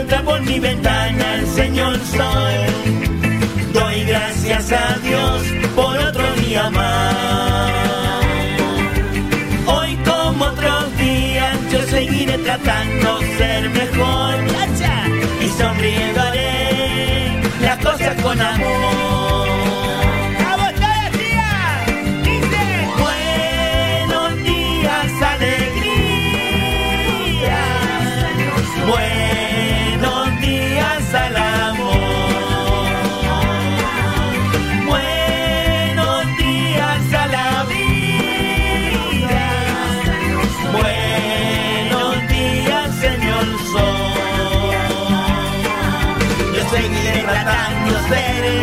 entra por mi ventana el Señor Sol. Doy gracias a Dios por otro día más. Hoy como otros días yo seguiré tratando de ser mejor. Y sonriendo haré las cosas con amor.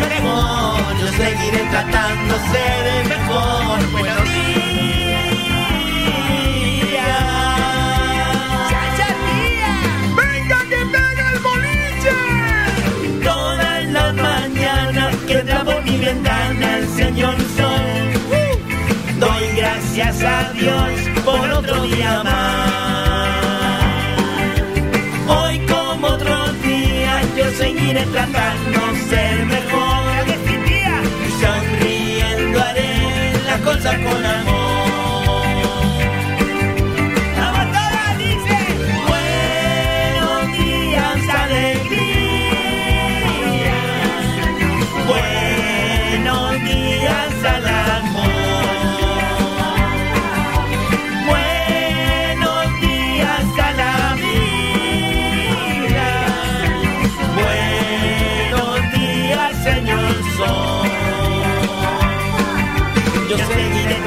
Mejor. Yo seguiré tratando de ser el mejor. Buenos días. ¡Chacha, tía! ¡Venga que pega el boliche! Todas las mañanas que por mi ventana el Señor Sol. Doy gracias a Dios por otro día más. Seguiré tratando ser mejor. Y sonriendo haré las cosas con amor.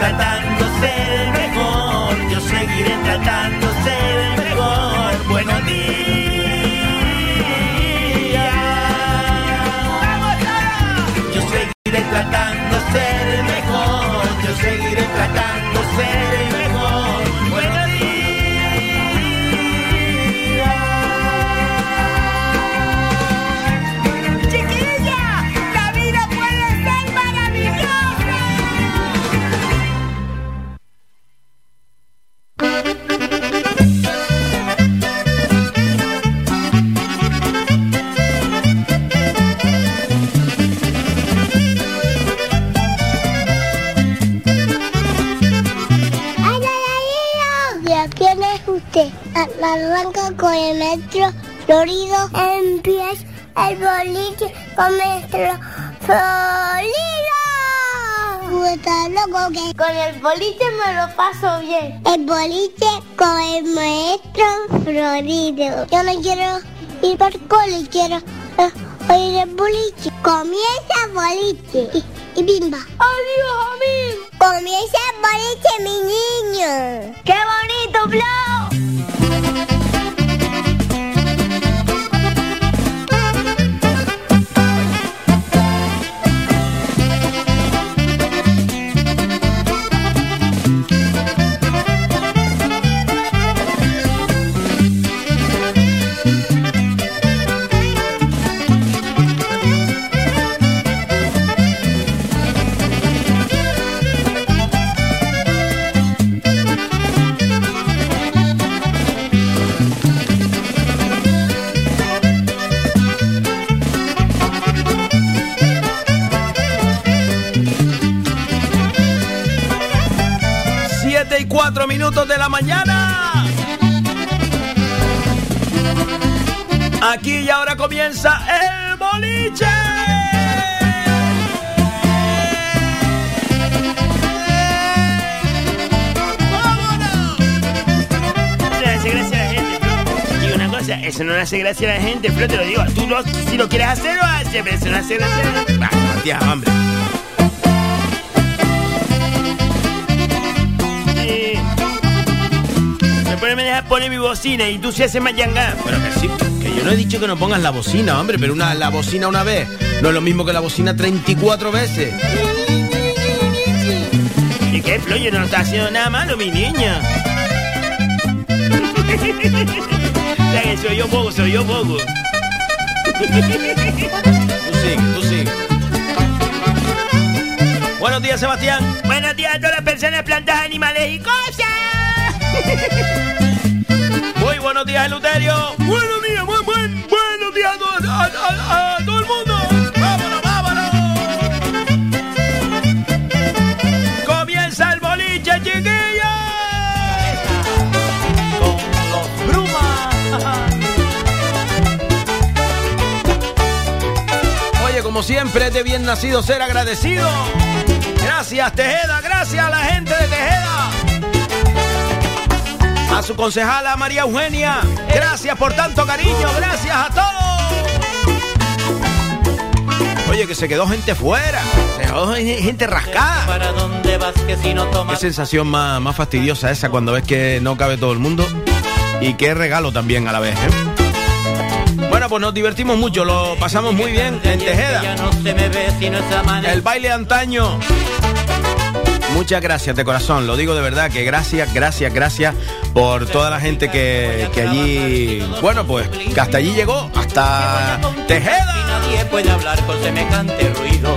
Tratando ser mejor. Yo seguiré tratando con el metro florido en pies, el boliche con nuestro florido. ¿Tú estás loco que con el boliche me lo paso bien? El boliche con el maestro florido. Yo no quiero ir por cole, quiero eh, oír el boliche. Comienza el boliche y, y bimba. ¡Adiós, amigo! Comienza el boliche, mi niño. ¡Qué bonito, Flo! Minutos de la mañana. Aquí y ahora comienza el boliche. Eso no gracia la gente. Digo una cosa, eso no le hace gracia a la gente, Flo, te lo digo. Tú lo- si lo quieres hacer, lo haces, pero no hace gracia a la gente. Me dejas poner mi bocina y tú se haces mayanga. Pero que sí, que yo no he dicho que no pongas la bocina, hombre, pero una, la bocina una vez no es lo mismo que la bocina 34 veces. ¿Y qué, Flo? Yo no está haciendo nada malo, mi niña. Ya que soy yo poco, soy yo poco. Tú sigue, tú sigue. Buenos días, Sebastián. Buenos días a todas las personas, plantas, animales y cosas. Muy buenos días, Eluterio. Buenos días, buen, buen, buenos días a, todo el mundo. ¡Vámonos, vámonos! ¡Comienza el boliche, chiquillos! Con los brumas. Oye, como siempre, es de bien nacido ser agradecido. Gracias, Tejeda. Gracias a la gente de Tejeda. A su concejala María Eugenia, gracias por tanto cariño, gracias a todos. Oye, que se quedó gente fuera, se quedó gente rascada. ¿Para dónde vas que si no tomas? Qué sensación más, más fastidiosa esa cuando ves que no cabe todo el mundo. Y qué regalo también a la vez, ¿eh? Bueno, pues nos divertimos mucho, lo pasamos muy bien en Tejeda. El baile antaño. Muchas gracias de corazón, lo digo de verdad, que gracias, gracias, gracias por toda la gente que, que allí, bueno, pues que hasta allí llegó, hasta Y Tejeda. nadie puede hablar con semejante ruido.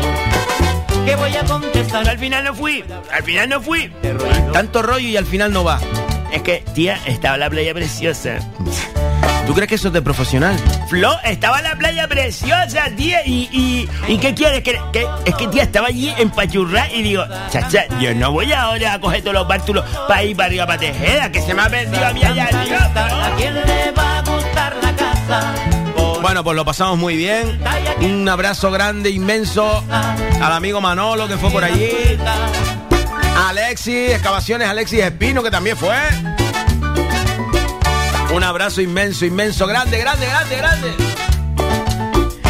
¿Qué voy a contestar? Al final no fui, al final no fui. Tanto rollo y al final no va. Es que, tía, estaba la playa preciosa. ¿Tú crees que eso es de profesional? Flo, estaba la playa preciosa, tía. Y, y, ¿y qué quieres? Que, que- es que, tía, estaba allí en Pachurra y digo, chacha, yo no voy ahora a coger todos los bártulos para ir para arriba para Tejeda, que se me ha perdido a mí allá arriba. ¿A quién le va a gustar la casa? Bueno, pues lo pasamos muy bien. Un abrazo grande, inmenso al amigo Manolo que fue por allí. Alexis, excavaciones Alexis Espino que también fue. Un abrazo inmenso, inmenso, grande, grande, grande, grande.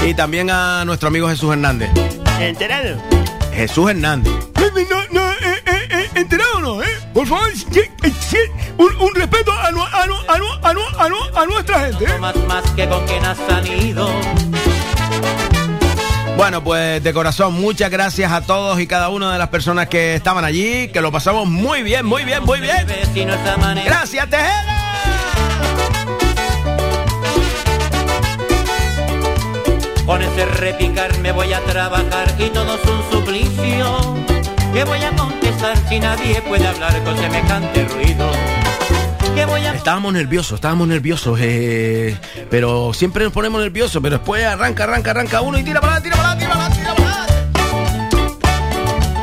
Y también a nuestro amigo Jesús Hernández. ¿Enterado? Jesús Hernández. No, no, eh, eh, eh, enterado no, ¿eh? Por favor, sí, eh, sí, un, un respeto a, nu- a, nu- a, nu- a, nu- a, nu- a nuestra gente, ¿eh? más más que con quien has salido. Bueno, pues de corazón, muchas gracias a todos y cada una de las personas que estaban allí, que lo pasamos muy bien, muy bien, muy bien. No. Gracias, Tejeda. Con ese repicar me voy a trabajar y todo es un suplicio. ¿Qué voy a contestar si nadie puede hablar con semejante ruido? ¿Qué voy a Estábamos nerviosos, estábamos nerviosos, eh, pero siempre nos ponemos nerviosos, pero después arranca, arranca, arranca uno y tira para adelante, tira para adelante, tira para adelante, tira para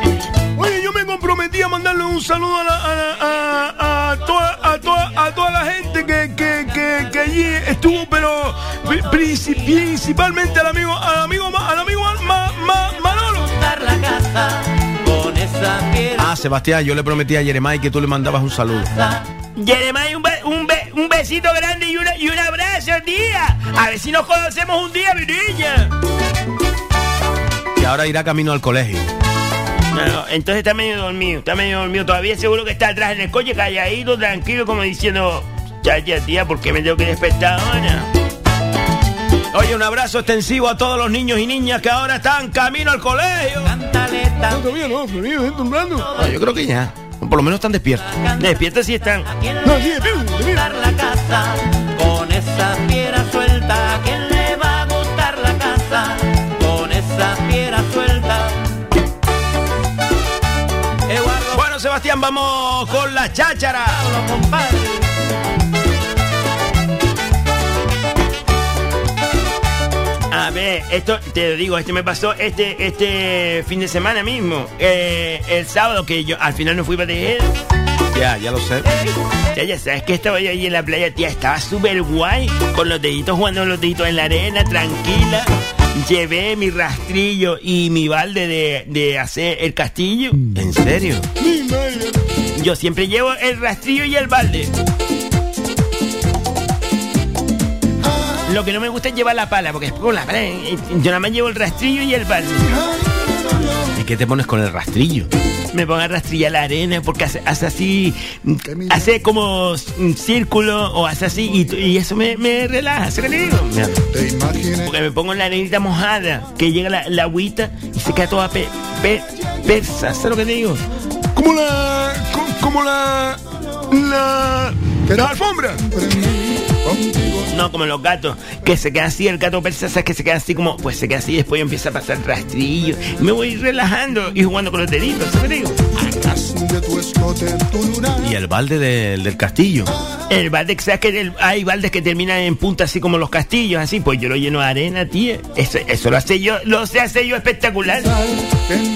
adelante. Oye, yo me comprometí a mandarle un saludo a, la- a, la- allí estuvo, pero pri- princi- principalmente al amigo, al amigo, al amigo Ma- Ma- Manolo. Ah, Sebastián, yo le prometí a Jeremiah que tú le mandabas un saludo. Jeremiah, un, be- un, be- un besito grande y, una, y un abrazo, tía. A ver si nos conocemos un día, mi niña. Y ahora irá camino al colegio. No, no, entonces está medio dormido, está medio dormido. Todavía seguro que está atrás en el coche, calladito, tranquilo, como diciendo, ya, ya, tía, ¿por qué me tengo que despertar ahora? Oye, un abrazo extensivo a todos los niños y niñas que ahora están camino al colegio. Cántale No, todavía no, todavía no, temblando. No, yo creo que ya. Por lo menos están despiertos. Despierta si están. ¿A quién No, sí, gustar la casa con esa fiera suelta? ¿A quién le va a gustar la casa con esa fiera suelta? Eduardo Bueno, Sebastián, vamos con la cháchara. Pablo, compadre. A ver, esto te lo digo, este me pasó este este fin de semana mismo. Eh, el sábado que yo al final no fui para Tejeda. Ya, ya lo sé. Ya, ya sabes que estaba yo ahí en la playa, tía, estaba súper guay, con los deditos jugando los deditos en la arena, tranquila. Llevé mi rastrillo y mi balde de, de hacer el castillo. ¿En serio? Mi madre. Yo siempre llevo el rastrillo y el balde. Lo que no me gusta es llevar la pala, porque después con la pala, eh, yo nada más llevo el rastrillo y el balde. ¿Y qué te pones con el rastrillo? Me pongo a rastrillar la arena porque hace, hace así, hace como un círculo o hace así y, y eso me, me relaja, ¿sabes qué te digo? Porque me pongo en la arenita mojada, que llega la, la agüita y se queda toda pe, pe- persa, ¿sabes lo que te digo? Como la. co- Como la. La. La alfombra. No, como los gatos, que se queda así, el gato persa, ¿sabes? Que se queda así como, pues se queda así y después empieza a pasar rastrillo. Me voy relajando y jugando con los deditos, ¿sabes digo? y el balde del- del castillo. El balde, ¿sabes que el- hay baldes que terminan en punta así como los castillos, así? Pues yo lo lleno de arena, tía. Eso, eso lo hace yo, lo sé hacer yo espectacular.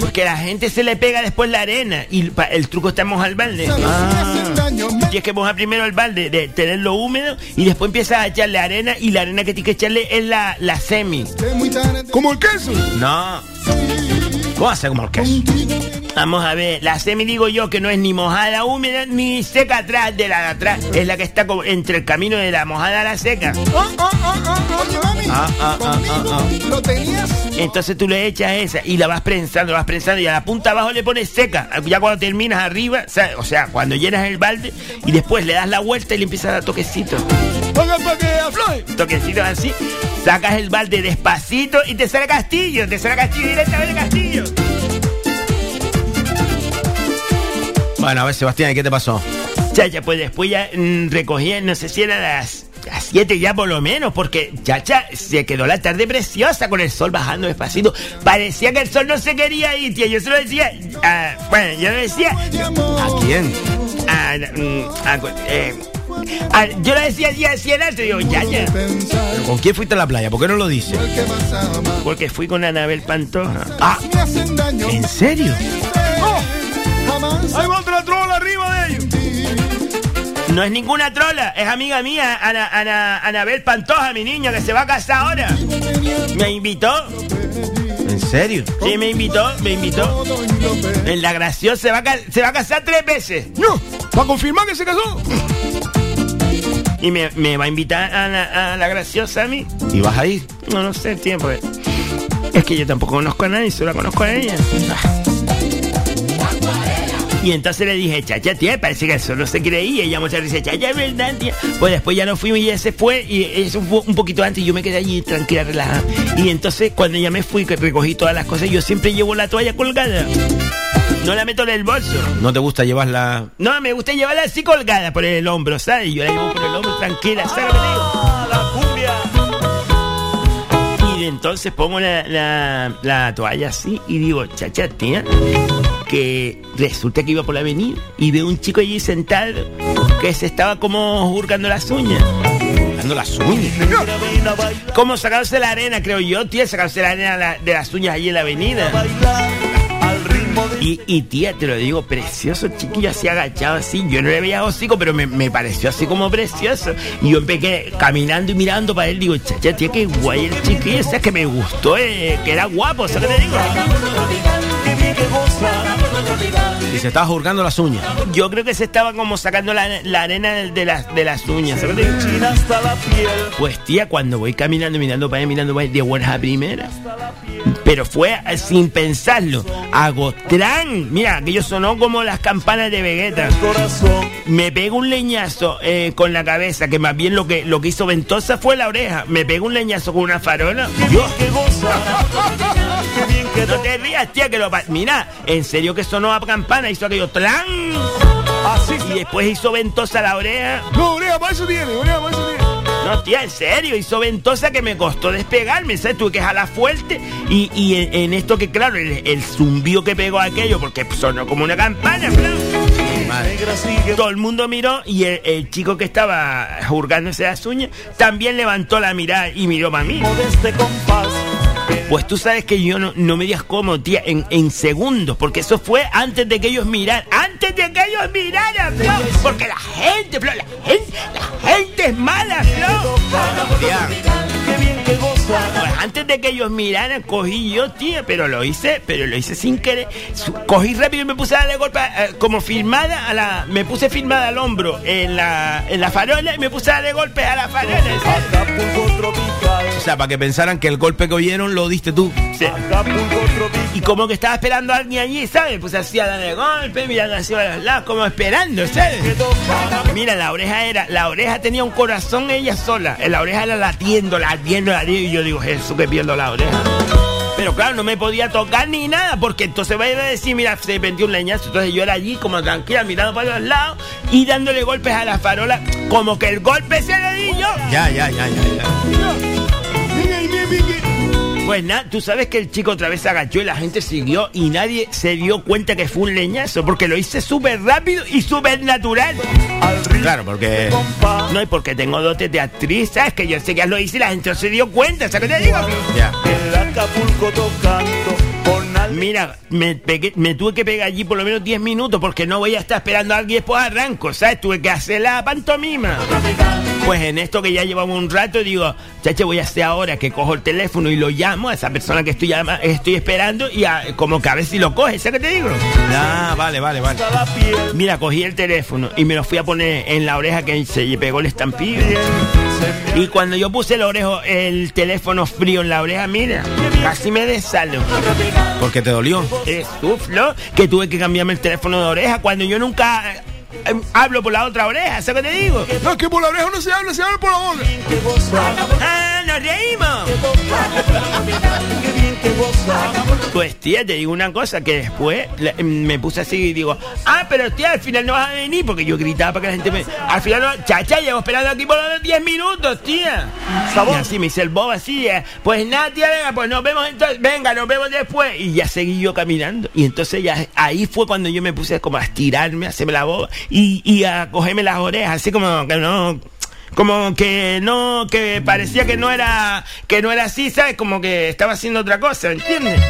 Porque a la gente se le pega después la arena y pa- el truco está mojar el balde. Y es que moja primero el balde, de tenerlo húmedo y después después empiezas a echarle arena y la arena que tienes que echarle es la, la semi. Como el queso. No. ¿Cómo hace como el queso? Vamos a ver, la semi digo yo que no es ni mojada húmeda ni seca atrás de la de atrás. Es la que está como entre el camino de la mojada a la seca. Ah, ah, ah, ah, ah. ¿Lo tenías? Entonces tú le echas esa y la vas prensando, la vas prensando y a la punta abajo le pones seca. Ya cuando terminas arriba, o sea, o sea, cuando llenas el balde y después le das la vuelta y le empiezas a dar toquecitos. Para que afloje. Toquecitos así, sacas el balde despacito y te sale castillo, te sale castillo directamente castillo. Bueno, a ver, Sebastián, ¿y qué te pasó? Chacha, pues después ya mm, recogí, no sé si era las, las 7 ya por lo menos, porque Chacha se quedó la tarde preciosa con el sol bajando despacito. Parecía que el sol no se quería ir, tía. Yo se lo decía, ah, bueno, yo le decía, ¿A quién? ah, mm, ah, eh, ah, yo le decía así, así en alto, digo, ya, ya, ¿Pero ¿Con quién fuiste a la playa? ¿Por qué no lo dices? porque fui con Anabel Pantoja. Ah. ¿en serio? Ahí va otra trola arriba de ellos. No es ninguna trola, es amiga mía, Ana, Ana- Anabel Pantoja, mi niña, que se va a casar ahora. Me invitó, ¿En serio? sí, me invitó, me invitó. En la graciosa se va a, se va a casar tres veces. No, para confirmar que se casó. Y me, me va a invitar a la, a la graciosa a mí. ¿Y vas a ir? No, no sé, tiempo. Es que yo tampoco conozco a nadie, solo la conozco a ella. Y entonces le dije, chacha, tía, parece que eso no se ir. Y ella muchas dice, chacha, es verdad, tía. Pues después ya no fuimos y ella se fue. Y eso fue un poquito antes y yo me quedé allí tranquila, relajada. Y entonces cuando ella me fui, que recogí todas las cosas, yo siempre llevo la toalla colgada. No la meto en el bolso. ¿No te gusta llevarla? No, me gusta llevarla así colgada por el hombro, ¿sabes? Yo la llevo por el hombro tranquila, ¿sabes lo que te digo? La Y de entonces pongo la, la- la toalla así y digo, chacha, tía, que resulta que iba por la avenida y veo un chico allí sentado que se estaba como hurgando las uñas. Dando las uñas. Como sacándose la arena, creo yo, tía, sacándose la arena de las uñas allí en la avenida. Y, y tía, te lo digo, precioso chiquillo así agachado así. Yo no le veía hocico, pero me, me pareció así como precioso. Y yo empecé caminando y mirando para él. Digo, chacha, tía, qué guay el chiquillo. O sea, que me gustó, eh, que era guapo, ¿sabes qué te digo? Y se estaba jurgando las uñas. Yo creo que se estaba como sacando la, la arena de, las, de las uñas. ¿sabes? Pues tía, cuando voy caminando, mirando para allá, mirando para allá, de buenas a primera. Pero fue eh, sin pensarlo. Agotrán. Mira, aquello sonó como las campanas de Vegeta. Me pego un leñazo eh, con la cabeza, que más bien lo que, lo que hizo Ventosa fue la oreja. Me pego un leñazo con una farola. Dios, qué No te rías, tía, que lo... Mira, en serio que sonó a campana, hizo aquello ¡tlan! Y después hizo Ventosa la oreja. No, oreja, para eso tiene, oreja, para eso tiene. No, tía, en serio, hizo ventosa que me costó despegarme, ¿sabes? Tuve que jalar fuerte y, y en, en esto que, claro, el, el zumbío que pegó aquello, porque sonó como una campana, claro. Todo el mundo miró y el, el chico que estaba hurgándose las uñas también levantó la mirada y miró para mí. Pues tú sabes que yo no, no me digas cómo, tía, en, en segundos, porque eso fue antes de que ellos miraran, antes de que ellos miraran, Flo, porque la gente, Flo, la gente, la gente es mala, Flo. Antes de que ellos miraran, cogí yo, tía, pero lo hice, pero lo hice sin querer. Cogí rápido y me puse a darle golpe, eh, como firmada a la, me puse firmada al hombro en la, en la farola y me puse a darle golpe a la farola. O sea, para que pensaran que el golpe que oyeron lo diste tú. Y como que estaba esperando a alguien allí, ¿sabes? Pues así a darle golpe, mirando así a los lados, como esperando, ¿sabes? Mira, la oreja era, la oreja tenía un corazón ella sola. La oreja era latiendo, latiendo, latiendo. Yo digo, Jesús, que pierdo la oreja. Pero claro, no me podía tocar ni nada, porque entonces va a decir, mira, se perdió un leñazo. Entonces yo era allí como tranquila, mirando para los lados y dándole golpes a la farola, como que el golpe se le di yo. Ya, ya, ya, ya, ya. Pues nada, tú sabes que el chico otra vez se agachó y la gente siguió y nadie se dio cuenta que fue un leñazo, porque lo hice súper rápido y súper natural. Claro, porque No, y porque tengo dotes de actriz, ¿sabes? Que yo sé que lo hice y la gente no se dio cuenta, ¿sabes qué te digo? ya. Mira, me, pegué- me tuve que pegar allí por lo menos 10 minutos porque no voy a estar esperando a alguien después arranco, ¿sabes? Tuve que hacer la pantomima. Pues en esto que ya llevamos un rato, digo, chacha, voy a hacer ahora que cojo el teléfono y lo llamo a esa persona que estoy, llama- estoy esperando y a- como que a ver si lo coge, ¿sabes qué te digo? Ah, vale, vale, vale. Mira, cogí el teléfono y me lo fui a poner en la oreja que se le pegó el estampillo. Y cuando yo puse el orejo, el teléfono frío en la oreja, mira, casi me desalo. Porque te dolió. Es suflo que tuve que cambiarme el teléfono de oreja cuando yo nunca hablo por la otra oreja, ¿sabes qué te digo? No, es que por la oreja no se habla, se habla por la boca. ¡Ah, nos reímos! Pues tía, te digo una cosa, que después la- me puse así y digo, ah, pero tía, al final no vas a venir, porque yo gritaba para que la gente me... Al final no, chacha, llevo esperando aquí por los 10 minutos, tía. Y así me hice el bobo así, eh, pues nada, tía, venga, pues nos vemos entonces, venga, nos vemos después. Y ya seguí yo caminando. Y entonces ya ahí fue cuando yo me puse como a estirarme, a hacerme la boba y, y a cogerme las orejas, así como que no como que no que parecía que no era que no era así sabes como que estaba haciendo otra cosa ¿entiendes?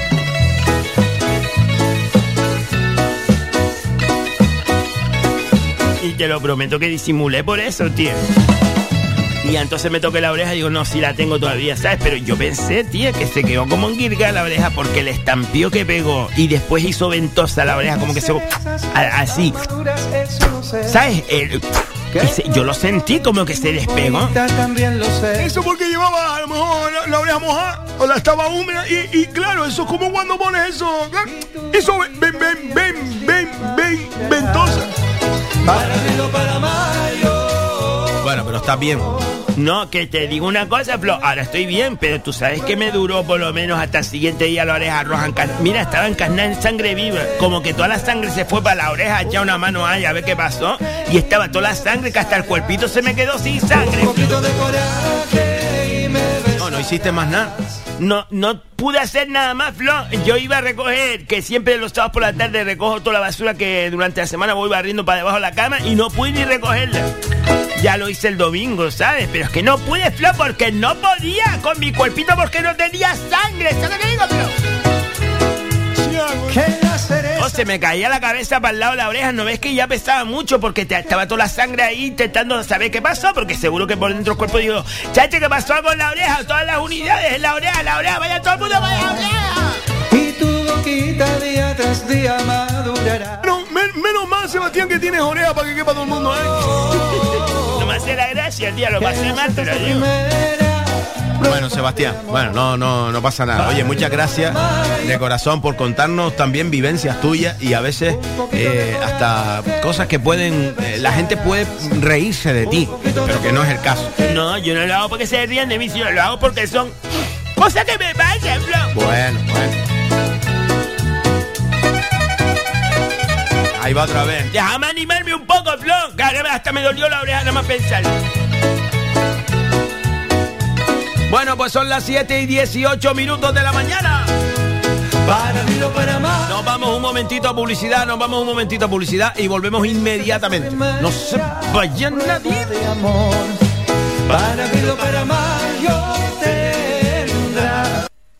y te lo prometo que disimulé por eso tío y entonces me toqué la oreja y digo, no, sí la tengo todavía, ¿sabes? Pero yo pensé, tía, que se quedó como en guirga la oreja porque el estampío que pegó y después hizo ventosa la oreja, como que se... Así. ¿Sabes? El- se- yo lo sentí como que se despegó. También lo sé. Eso porque llevaba a lo mejor la, la oreja mojada o la estaba húmeda y, y claro, eso es como cuando pones eso. claro, Eso ven, ven, ven, ven, ven, ven, ventosa. Para para mayo. Bueno, pero estás bien. No, que te digo una cosa, Flo, ahora estoy bien, pero tú sabes que me duró por lo menos hasta el siguiente día la oreja roja. Mira, estaba encarnada en sangre viva, como que toda la sangre se fue para la oreja, echa una mano ahí a ver qué pasó, y estaba toda la sangre que hasta el cuerpito se me quedó sin sangre. Un poquito de coraje y me. No, no hiciste más nada. No, no pude hacer nada más, Flo. Yo iba a recoger, que siempre los sábados por la tarde recojo toda la basura que durante la semana voy barriendo para debajo de la cama y no pude ni recogerla. Ya lo hice el domingo, ¿sabes? Pero es que no pude, Flo, porque no podía con mi cuerpito porque no tenía sangre. ¿Sabes que digo, Flo? Oh, se me caía la cabeza para el lado de la oreja. ¿No ves que ya pesaba mucho? Porque te- estaba toda la sangre ahí intentando saber qué pasó. Porque seguro que por dentro del cuerpo digo, chache, ¿qué pasó con la oreja? Todas las unidades en la oreja, la oreja, vaya todo el mundo para la oreja. Y tu boquita día tras día madurará. Pero men- menos mal, Sebastián, que tienes oreja para que quepa todo el mundo, ¿eh? No me hace la gracia, tío, lo pasé mal, te lo digo. Bueno, Sebastián, bueno, no, no, no pasa nada. Oye, muchas gracias de corazón por contarnos también vivencias tuyas y a veces eh, hasta cosas que pueden, eh, la gente puede reírse de ti, pero que no es el caso. No, yo no lo hago porque se rían de mí, sino lo hago porque son cosas que me pasan, Flo. Bueno, bueno. Ahí va otra vez. Déjame animarme un poco, Flo. Hasta me dolió la oreja nada más pensarlo. Bueno, pues son las 7 y 18 minutos de la mañana. Para abril o para mayo. Nos vamos un momentito a publicidad, nos vamos un momentito a publicidad y volvemos inmediatamente. No se vayan nadie. de amor. Para abril o para tendrá.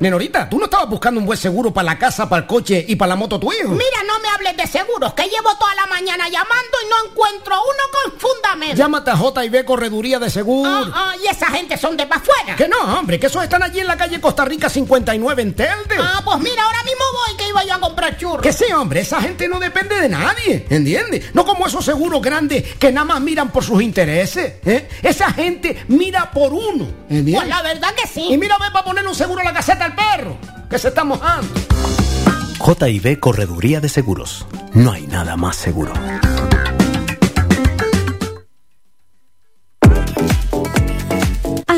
Nenorita, ¿tú no estabas buscando un buen seguro para la casa, para el coche y para la moto tu hijo? Mira, no me hables de seguros, que llevo toda la mañana llamando y no encuentro uno con fundamento. Llámate a JB Correduría de Seguro. Ah, ah, y esa gente son de pa' afuera. Que no, hombre, que esos están allí en la calle Costa Rica 59 en Telde. Ah, pues mira, ahora mismo voy que iba yo a comprar churros. Que sí, hombre, esa gente no depende de nadie, ¿entiendes? No como esos seguros grandes que nada más miran por sus intereses, ¿eh? Esa gente mira por uno, ¿entiendes? Pues la verdad que sí. Y mira, ve para poner un seguro a la caseta al perro, que se está mojando. JB Correduría de Seguros. No hay nada más seguro.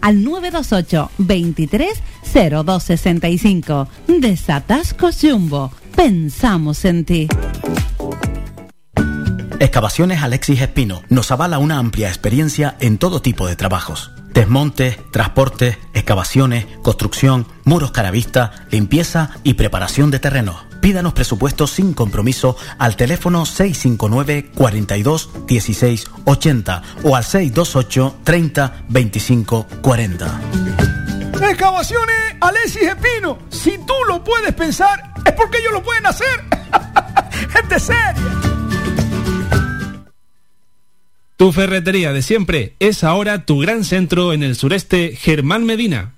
al 928 23 0265. Desatascos Jumbo. Pensamos en ti. Excavaciones Alexis Espino nos avala una amplia experiencia en todo tipo de trabajos. Desmontes, transportes, excavaciones, construcción, muros caravista, limpieza y preparación de terrenos. Pídanos presupuestos sin compromiso al teléfono 659 42 16 80 o al 628 30 25 40. Excavaciones Alexis Espino. Si tú lo puedes pensar, es porque ellos lo pueden hacer. Gente seria. Tu ferretería de siempre es ahora tu gran centro en el sureste Germán Medina.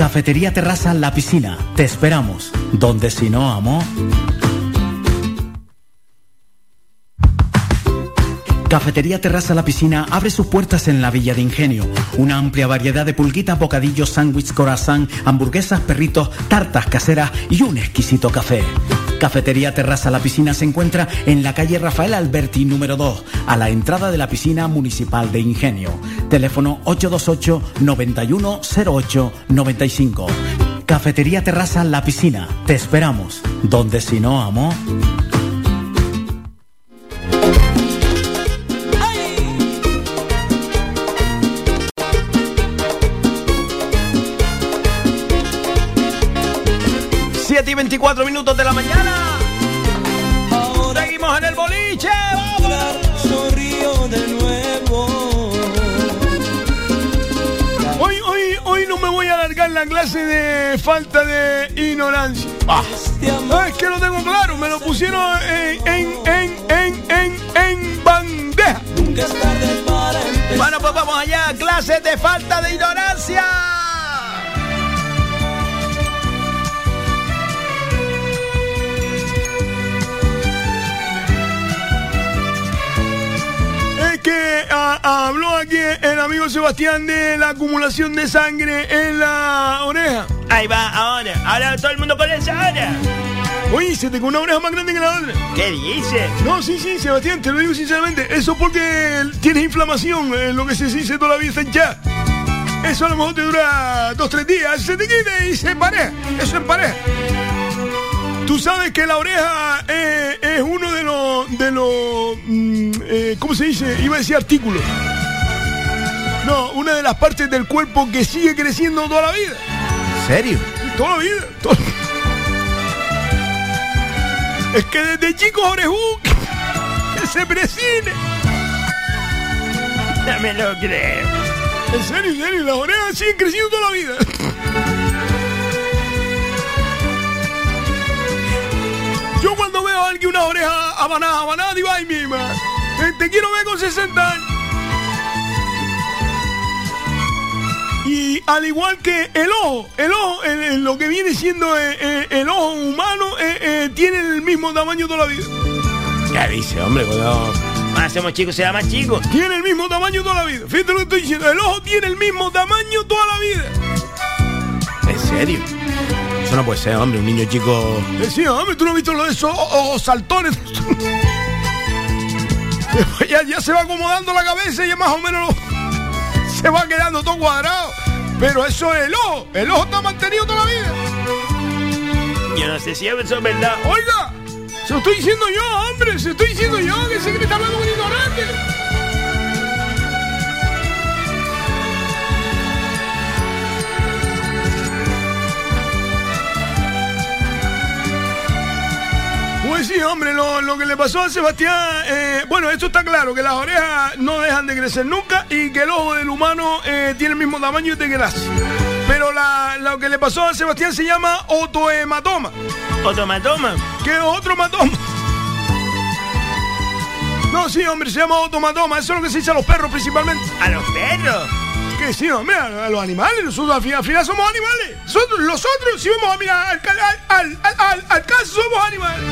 Cafetería Terraza La Piscina. Te esperamos. Donde si no, amo. Cafetería Terraza La Piscina abre sus puertas en la Villa de Ingenio. Una amplia variedad de pulguitas, bocadillos, sándwich, corazón, hamburguesas, perritos, tartas caseras y un exquisito café. Cafetería Terraza La Piscina se encuentra en la calle Rafael Alberti número 2, a la entrada de la piscina municipal de Ingenio. Teléfono 828 9108 95. Cafetería Terraza La Piscina. Te esperamos. Donde si no, amo. 24 minutos de la mañana. Seguimos en el boliche. ¡Vamos! De nuevo. Hoy, hoy, hoy no me voy a alargar la clase de falta de ignorancia. Ah, es que lo tengo claro, me lo pusieron en, en, en, en, en, en bandeja. Bueno, pues vamos allá. Clases de falta de ignorancia. Amigo Sebastián de la acumulación de sangre en la oreja. Ahí va, ahora. Ahora todo el mundo con esa ahora. Oye, se te con una oreja más grande que la otra. ¿Qué dices? No, sí, sí, Sebastián, te lo digo sinceramente. Eso porque tienes inflamación, en lo que se dice toda la vida ya. Eso a lo mejor te dura dos, tres días, se te quita y se empareja. Eso empareja. Tú sabes que la oreja eh, es uno de los, de los, mm, eh, ¿cómo se dice? Iba a decir artículos. No, una de las partes del cuerpo que sigue creciendo toda la vida. ¿En serio? Toda la vida. toda- Es que desde chicos orejú que se presine. No me lo creo. En serio, en serio, las orejas siguen creciendo toda la vida. Yo cuando veo a alguien una oreja abanada, abanada, digo, ay, mi madre, te, quiero ver con 60 años. Y al igual que el ojo, el ojo, el- el- lo que viene siendo eh, eh, el ojo humano, eh, eh, tiene el mismo tamaño toda la vida. ¿Qué dice, hombre? Cuando... Más hacemos chicos, será más chico. Tiene el mismo tamaño toda la vida. Fíjate lo que estoy diciendo. El ojo tiene el mismo tamaño toda la vida. ¿En serio? Eso no puede ser, hombre, un niño chico... Decía, hombre, tú no has visto lo de esos ojos saltones. ya, ya se va acomodando la cabeza y ya más o menos lo- se va quedando todo cuadrado. Pero eso es el ojo. El ojo está mantenido toda la vida. Yo no sé si eso es verdad. Oiga, se lo estoy diciendo yo, hombre. Se lo estoy diciendo yo que sé que me está hablando con ignorante. Pues sí, hombre, lo, lo que le pasó a Sebastián, eh, bueno, esto está claro, que las orejas no dejan de crecer nunca y que el ojo del humano eh, tiene el mismo tamaño desde que nace. Pero la- lo que le pasó a Sebastián se llama otohematoma. ¿Otomatoma? ¿Qué es otro hematoma? No, sí, hombre, se llama otomatoma. Eso es lo que se dice a los perros principalmente. ¿A los perros? Que sí, hombre, a, a los animales. Nosotros al final, al final somos animales. Nosotros, nosotros, si vamos a mirar al, al, al, al- al caso, somos animales.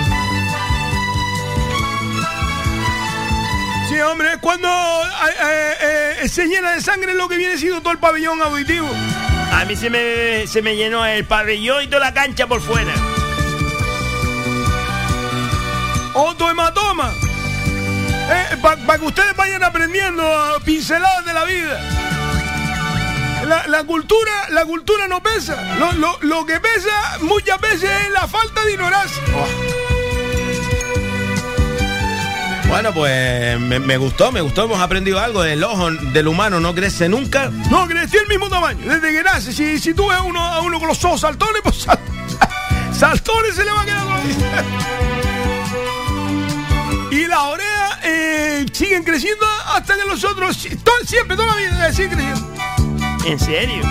Sí, hombre, es cuando eh, eh, eh, se llena de sangre lo que viene siendo todo el pabellón auditivo. A mí se me, se me llenó el pabellón y toda la cancha por fuera. Otohematoma. Para que ustedes vayan aprendiendo pinceladas de la vida. La, la cultura, la cultura no pesa. Lo, lo- lo que pesa muchas veces es la falta de ignorancia. Bueno, pues me, me gustó, me gustó, hemos aprendido algo. El ojo del humano no crece nunca. No, creció el mismo tamaño, desde que nace. Si, si tú ves a uno, a uno con los ojos saltones, pues sal- saltones se le va a quedar vida. Y las orejas eh, siguen creciendo hasta que los otros, to- siempre, toda la vida, siguen creciendo. ¿En serio?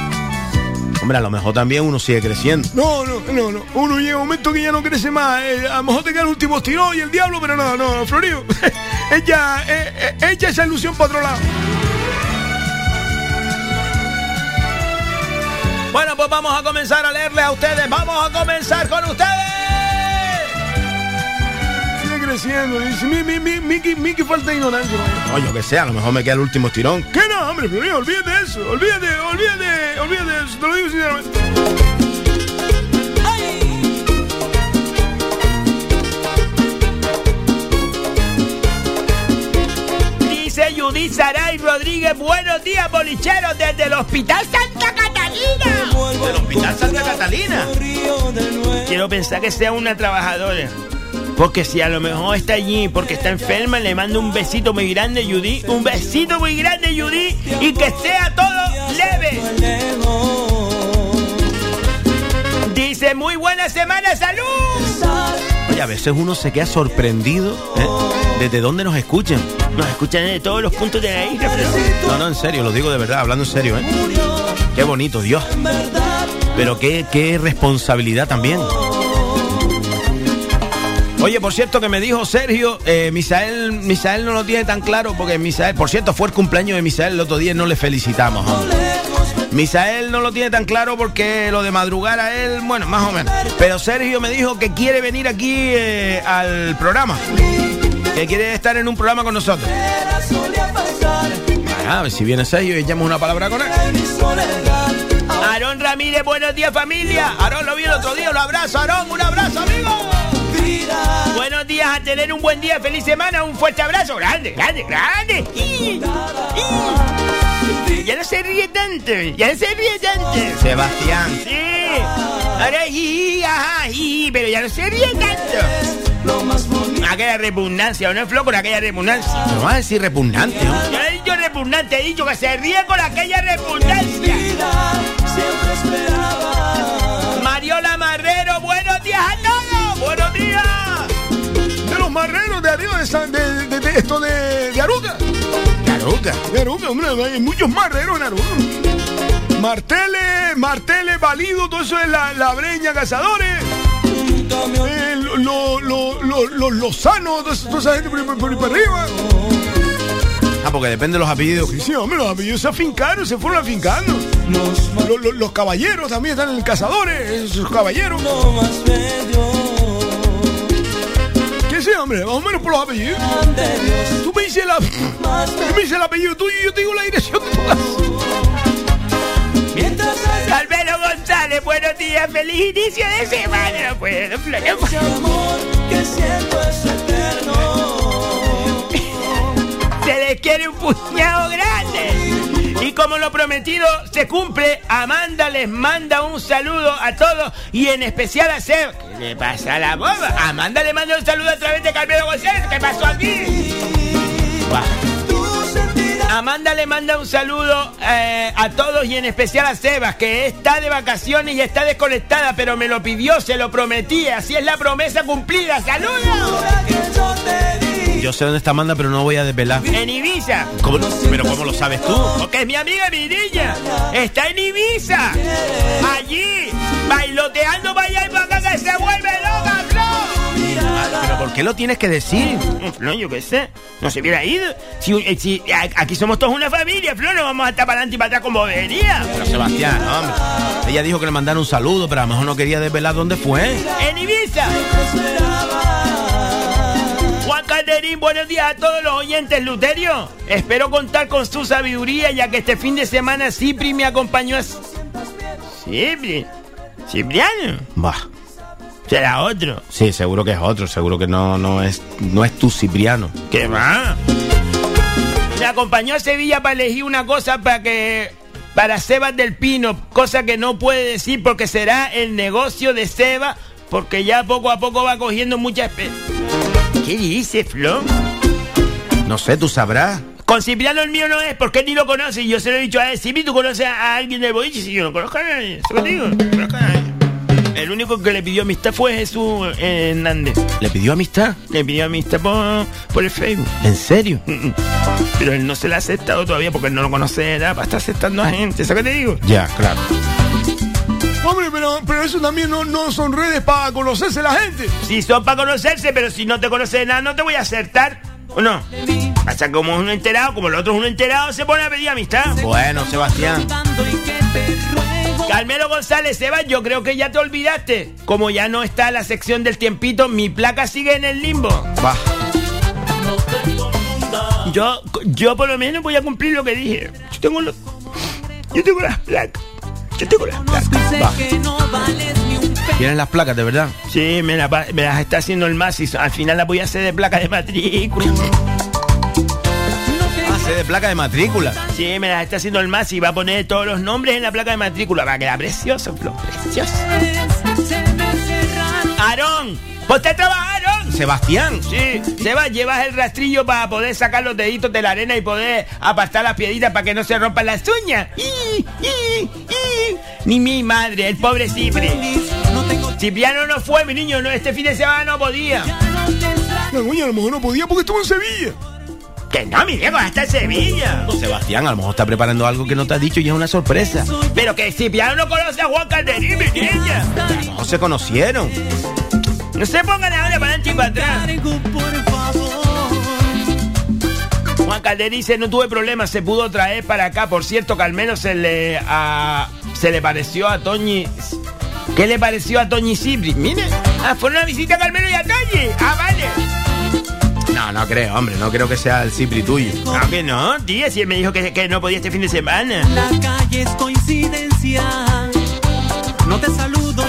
Hombre, a lo mejor también uno sigue creciendo. No, no, no, no. Uno llega un momento que ya no crece más. eh, a lo mejor te queda el último tirón y el diablo, pero no, no, Florio. ella, eh, eh, echa esa ilusión para otro lado. Bueno, pues vamos a comenzar a leerle a ustedes. Vamos a comenzar con ustedes. Creciendo. Dice, mi, mi, mi, Miki, Miki falta ignorancia. man. Oye, que sea, a lo mejor me queda el último estirón. ¿Qué no, hombre, Florio? Olvídate de eso. Olvídate, olvídate, olvídate de eso. Te lo digo sinceramente. Dice Judith Saray Rodríguez, buenos días, bolicheros, desde el Hospital Santa Catalina. Del Hospital Santa Catalina. Quiero pensar que sea una trabajadora. Porque si a lo mejor está allí porque está enferma, le mando un besito muy grande, Judy. Un besito muy grande, Judy. Y que sea todo leve. Dice, muy buena semana, salud. Oye, a veces uno se queda sorprendido ¿eh? desde dónde nos escuchan. Nos escuchan de todos los puntos de la isla, pero... No, no, en serio, lo digo de verdad, hablando en serio, ¿eh? Qué bonito, Dios. Pero qué, qué responsabilidad también. Oye, por cierto, que me dijo Sergio, eh, Misael, Misael no lo tiene tan claro porque Misael, por cierto, fue el cumpleaños de Misael el otro día y no le felicitamos. Misael no lo tiene tan claro porque lo de madrugar a él, bueno, más o menos. Pero Sergio me dijo que quiere venir aquí eh, al programa. Que quiere estar en un programa con nosotros. Ah, si viene Sergio y echamos una palabra con él. Aarón Ramírez, buenos días familia. Aarón lo vi el otro día, un abrazo, Aarón, un abrazo, amigo. Buenos días, a tener un buen día, feliz semana, un fuerte abrazo, grande, grande, grande. Y- y- Ya no se ríe tanto, ya no se ríe tanto. Sebastián. Sí, ahora y, ajá, y, pero ya no se ríe tanto. Aquella repugnancia, ¿o no es floco con aquella repugnancia? Me vas a decir repugnante, ¿no? Yo he dicho repugnante, he dicho que se ríe con aquella repugnancia. Marreros de arriba de, San- de, de- de esto de, Aruca. De Aruca. De Aruca, hombre, hay muchos marreros en Aruca. Martele, Martele, Valido, todo eso es la, la breña, cazadores. Eh, lo, lo, lo, lo- los Lozano, toda esa gente por, por ahí para arriba. Ah, porque depende de los apellidos. Sí, sí, hombre, los apellidos se afincaron, se fueron afincando. Los, los- los caballeros también están en cazadores, esos caballeros. ¿Qué sé, hombre? Más o menos por los apellidos. Tú me dices, la, tú me dices el apellido tuyo y yo te digo la dirección de tu casa. Alvero González, buenos días, feliz inicio de semana. No puedo, Flor, no puedo. Se les quiere un puñado grande. Y como lo prometido se cumple, Amanda les manda un saludo a todos y en especial a Seb. ¿Qué le pasa a la boba? Amanda le manda un saludo a través de Carmelo González. ¿Qué pasó aquí? Amanda le manda un saludo eh, a todos y en especial a Sebas, que está de vacaciones y está desconectada, pero me lo pidió, se lo prometí. Así es la promesa cumplida. ¡Saludos! Yo sé dónde está Amanda, pero no voy a desvelar. En Ibiza. ¿Cómo lo- ¿Pero cómo lo sabes tú? Porque es mi amiga mi niña. Está en Ibiza. Allí. Bailoteando para allá y para acá que se vuelve loca, Flor. ¿Pero por qué lo tienes que decir? No, yo qué sé. No se hubiera ido. Si, eh, si- aquí somos todos una familia, Flor. No vamos a estar para adelante y para atrás como venía. Pero Sebastián, hombre. Ella dijo que le mandaron un saludo, pero a lo mejor no quería desvelar dónde fue. En Ibiza. Buenos días a todos los oyentes, Luterio. Espero contar con su sabiduría, ya que este fin de semana Cipri me acompañó a... Cipri. Cipriano. Bah. Será otro. Sí, seguro que es otro, seguro que no, no es no es tu Cipriano. ¿Qué va? Me acompañó a Sevilla para elegir una cosa para que. Para Sebas del Pino, cosa que no puede decir porque será el negocio de Sebas, porque ya poco a poco va cogiendo mucha espe- ¿Qué dice, Flo? No sé, tú sabrás. Con Cipriano el mío no es, porque él ni lo conoce. Y yo se lo he dicho a él. Cipi, ¿tú conoces a alguien del boliche? Si yo no conozco a nadie. ¿Eso te digo? No conozco a nadie. El único que le pidió amistad fue Jesús Hernández. ¿Le pidió amistad? Le pidió amistad por, por el Facebook. ¿En serio? Mm, mm. Pero él no se la ha aceptado todavía porque él no lo conoce edad para estar aceptando a gente. ¿Sabes qué te digo? Ya, claro. Hombre, pero, pero eso también no, no son redes para conocerse la gente. Sí, son para conocerse, pero si no te conoce de nada, no te voy a aceptar. ¿O no? Hasta como es uno enterado, como el otro es uno enterado, se pone a pedir amistad. Bueno, Sebastián. Carmelo González, Sebas, yo creo que ya te olvidaste. Como ya no está la sección del tiempito, mi placa sigue en el limbo. Va. Yo, yo por lo menos voy a cumplir lo que dije. Yo tengo, lo- yo tengo las placas. Yo tengo las placas. Va. ¿Tienes las placas, de verdad? Sí, me, la va- me las está haciendo el MAS y al final las voy a hacer de placa de matrícula. Ah, sé de placa de matrícula. Sí, me las está haciendo el MAS y va a poner todos los nombres en la placa de matrícula. Va a quedar precioso, Flo, precioso. Aarón, ponte a trabajar. Sebastián. Sí, Seba, llevas el rastrillo para poder sacar los deditos de la arena y poder apartar las piedritas para que no se rompan las uñas. ¡Y, y, y! Ni mi madre, el pobre Cipri. Cipriano no fue, mi niño, no, este fin de semana no podía. La coña a lo mejor no podía porque estuvo en Sevilla. Que no, mi viejo, hasta Sevilla. Sebastián, a lo mejor está preparando algo que no te ha dicho y es una sorpresa. Pero que Cipriano no conoce a Juan Calderín, mi niña. A lo mejor se conocieron. No se pongan ahora para adelante y para atrás. Juan Calder dice, no tuve problemas, se pudo traer para acá. Por cierto, que al menos se le, a- se le pareció a Toñi... ¿Qué le pareció a Toñi Cipri? Mire, ah, fue una visita a Carmelo y a Toñi. Ah, vale. No, no creo, hombre, no creo que sea el Cipri tuyo. Claro que no, tía, si él me dijo que, que no podía este fin de semana. La calle es coincidencia. No te saludo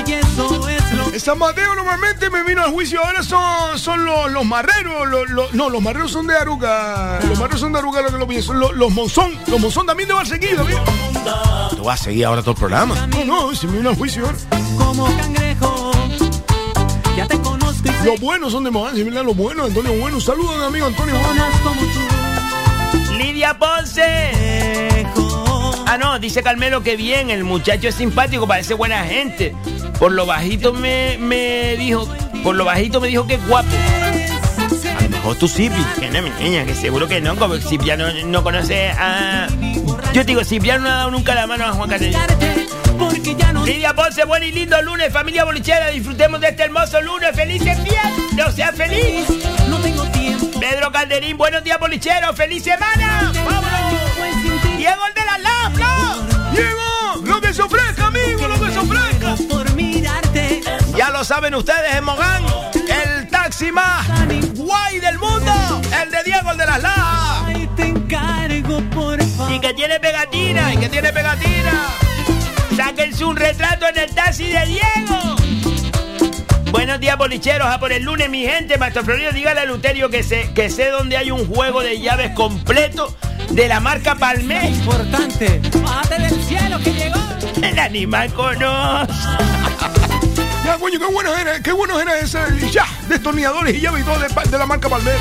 San Mateo normalmente me vino al juicio, ahora son, son los, los marreros, los, los- no, los marreros son de Aruca, los marreros son de Aruca lo que lo pienso, los, los monzón, los monzón también te van a seguir, también. Tú vas a seguir ahora todo el programa. No, no, se me vino al juicio ahora. como cangrejo. Ya te conozco Los buenos son de Mogán, se los buenos, Antonio Bueno, un saludo a mi amigo Antonio Bueno. Lidia Ponce. Ah, no, dice Carmelo que bien, el muchacho es simpático, parece buena gente. Por lo bajito me, me dijo, por lo bajito me dijo que es guapo. A lo mejor tú. Que no, mi niña, que seguro que no, como Cipriano no conoce a... Yo te digo, Cipriano no ha dado nunca la mano a Juan Carlos. Lidia Ponce, buen y lindo lunes, familia bolichera, disfrutemos de este hermoso lunes, felices fiestas, no seas feliz. no tengo tiempo. Pedro Calderín, buenos días bolicheros, feliz semana. ¡Vámonos! Diego el de la LAP, Diego, lo que se ofrezca, amigo, lo que se ofrezca. Ya lo saben ustedes en Mogán, el taxi más guay del mundo, el de Diego, el de las lajas. Y que tiene pegatina, y que tiene pegatina. Sáquense un retrato en el taxi de Diego. Buenos días, bolicheros. A por el lunes, mi gente. Maestro Florido, dígale a Luterio que sé, que sé dónde hay un juego de llaves completo de la marca Palmé. Importante. Bájate del cielo que llegó. El animal conoce. Ya, coño, qué bueno era, qué bueno era ese, ya, destornilladores y llave y todo de, la marca Palmera.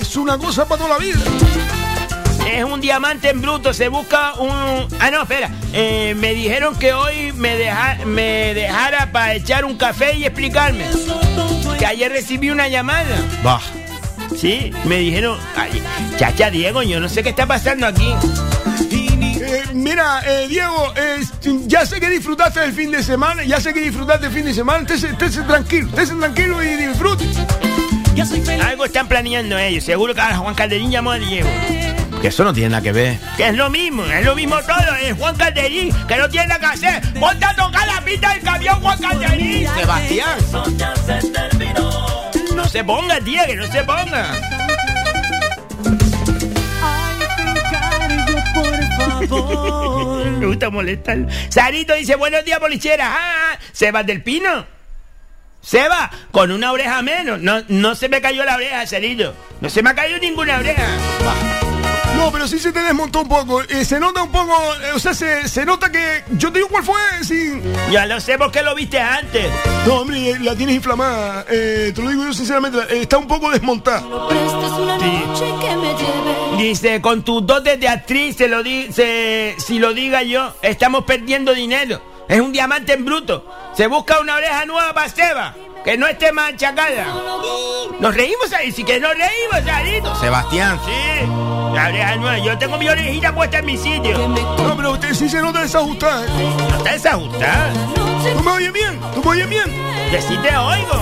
Es una cosa para toda la vida. Es un diamante en bruto, se busca un... Ah, no, espera. Eh, me dijeron que hoy me, deja... me dejara para echar un café y explicarme. Que ayer recibí una llamada. Bah, Sí, me dijeron... Ay, chacha, Diego, yo no sé qué está pasando aquí. Eh, mira, eh, Diego, eh, ya sé que disfrutaste del fin de semana, ya sé que disfrutaste el fin de semana, estése tranquilo, estése tranquilo y disfrute. Algo están planeando ellos. Seguro que ahora Juan Calderín llamó a Diego. Que eso no tiene nada que ver. Que es lo mismo, es lo mismo todo. Es Juan Calderín, que no tiene nada que hacer. Ponte a tocar la pista del camión, Juan Calderín. Sebastián. No se ponga, tía, que no se ponga. Por favor. Me gusta molestar. Sarito dice, buenos días, bolichera. Ah, Sebas del Pino. Seba, con una oreja menos. No, no se me cayó la oreja, Sarito. No se me ha caído ninguna oreja. No, pero sí se te desmontó un poco, eh, se nota un poco, eh, o sea, se, se nota que, yo te digo cuál fue, sí. Ya lo sé porque lo viste antes. No, hombre, eh, la tienes inflamada, eh, te lo digo yo sinceramente, eh, está un poco desmontada. Dice, con tus dotes de actriz, se lo di- se- si lo diga yo, estamos perdiendo dinero. Es un diamante en bruto. Se busca una oreja nueva para Seba, que no esté manchacada. Nos reímos ahí, sí que nos reímos, Sarito. Sebastián. Sí, la oreja nueva. Yo tengo mi orejita puesta en mi sitio. No, pero usted sí se nota desajustada. ¿eh? No está desajustada. ¿Tú me oyes bien? ¿Tú me oyes bien? Que sí te oigo.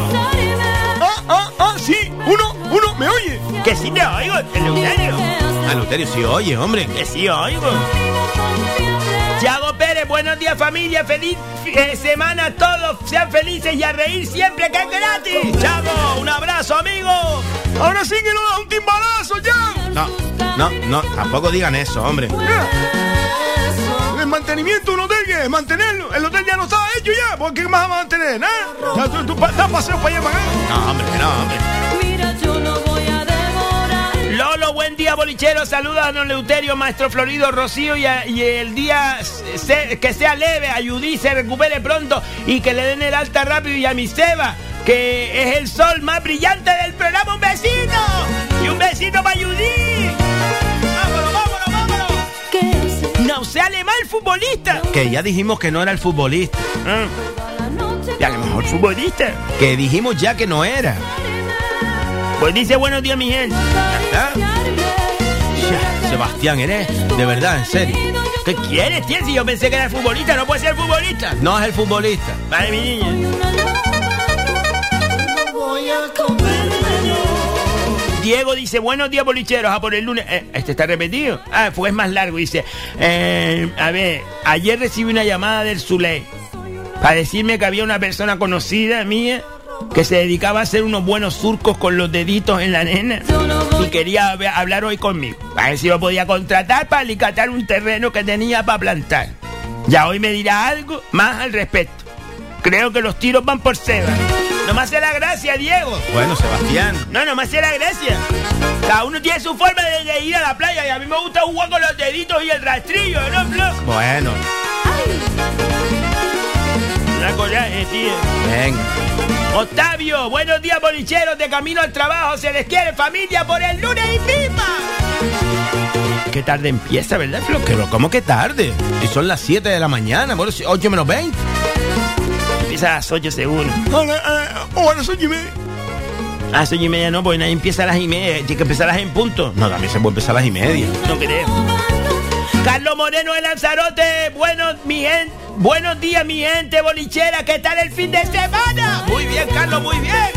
Ah, ah, ah, sí, uno, uno, ¿me oye? Que sí te oigo, Eleuterio. A Luterio, sí, oye, hombre. Que sí oigo. Tiago Pérez, buenos días familia, feliz eh, semana a todos, sean felices y a reír siempre que es gratis. Chavo, un abrazo, amigo. Ahora sí que nos da un timbalazo ya. No, no, no, tampoco digan eso, hombre. El mantenimiento de un hotel, ¿qué es? Mantenerlo. El hotel ya no está hecho ya. ¿Por qué más va a mantener? ¿eh? Ya tú, tú das paseo para allá para acá. No, hombre, que no, hombre. Mira, yo no voy a devorar. Lolo, buen día bolichero, saluda a don Leuterio, maestro Florido, Rocío y, a- y el día se- que sea leve, ayudí, se recupere pronto y que le den el alta rápido y a mi Seba, que es el sol más brillante del programa, un un besito para Ayudí. Vámonos, vámonos, vámonos. No se mal futbolista. Que ya dijimos que no era el futbolista. Ah. Y a lo mejor futbolista. Que dijimos ya que no era. Pues dice buenos días, mi gente. ¿Ah? Sebastián, eres de verdad, en serio. ¿Qué quieres, tío? Si yo pensé que era futbolista, no puede ser futbolista. No es el futbolista. Vale, mi niña. Diego dice, buenos días bolicheros, a por el lunes. Eh, este está repetido. Ah, fue más largo. Dice, eh, a ver, ayer recibí una llamada del Zuley para decirme que había una persona conocida mía que se dedicaba a hacer unos buenos surcos con los deditos en la nena y quería hab- hablar hoy conmigo. A ver si lo podía contratar para alicatar un terreno que tenía para plantar. Ya hoy me dirá algo más al respecto. Creo que los tiros van por Seba. No me hace la gracia, Diego. Bueno, Sebastián. No, no me hace la gracia. Cada uno tiene su forma de, de ir a la playa y a mí me gusta jugar con los deditos y el rastrillo, ¿no, Flo? Bueno, Una coraje, tío. venga. Octavio, buenos días, bolicheros, de camino al trabajo. Se les quiere familia por el lunes y pipa. Qué tarde empieza, ¿verdad, Flo? Pero ¿cómo que tarde? Y son las 7 de la mañana, bueno, 8 menos 20. Empieza a las 8 seguro. Hola, ah, hola, soy Jimmy. A las 8 y media no, porque nadie empieza a las y media. Tiene que empezar a las en punto. No, también se puede empezar a las y media. No creo. Carlos Moreno de Lanzarote, buenos, mi gente, buenos días, mi gente bolichera. ¿Qué tal el fin de semana? Muy bien, Carlos, muy bien.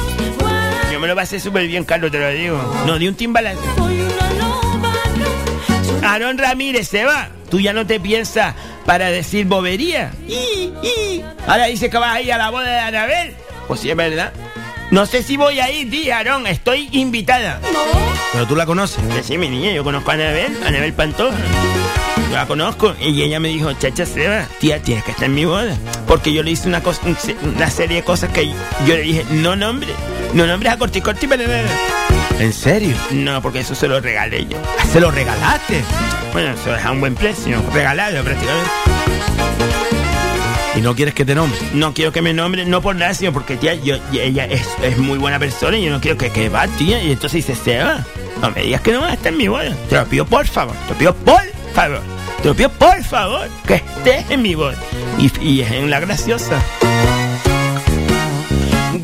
Yo me lo pasé súper bien, Carlos, te lo digo. No, di un timbalazo. Aarón Ramírez se va. Tú ya no te piensas para decir bobería. Y, y. Ahora dice que vas a ir a la boda de Anabel. Pues sí, es verdad. No sé si voy a ir, di, Aarón. Estoy invitada. Pero tú la conoces. Que sí, mi niña, yo conozco a Anabel, Anabel Pantoja. Yo la conozco. Y ella me dijo, chacha Seba, tía, tienes que estar en mi boda. Porque yo le hice una, cosa, una serie de cosas que yo le dije, no nombre, no nombres a Corti Corti, pero- ¿En serio? No, porque eso se lo regalé yo. Ah, ¿Se lo regalaste? Bueno, se lo deja a un buen precio, regalado prácticamente. ¿Y no quieres que te nombre? No quiero que me nombre, no por nada, sino porque tía, yo, ella es, es muy buena persona y yo no quiero que, que va, tía. Y entonces dice, Seba, no me digas que no vas a estar en mi boda. Te lo pido por favor, te lo pido por favor. Te lo pido por favor, que estés en mi boda. Y, y es en la graciosa.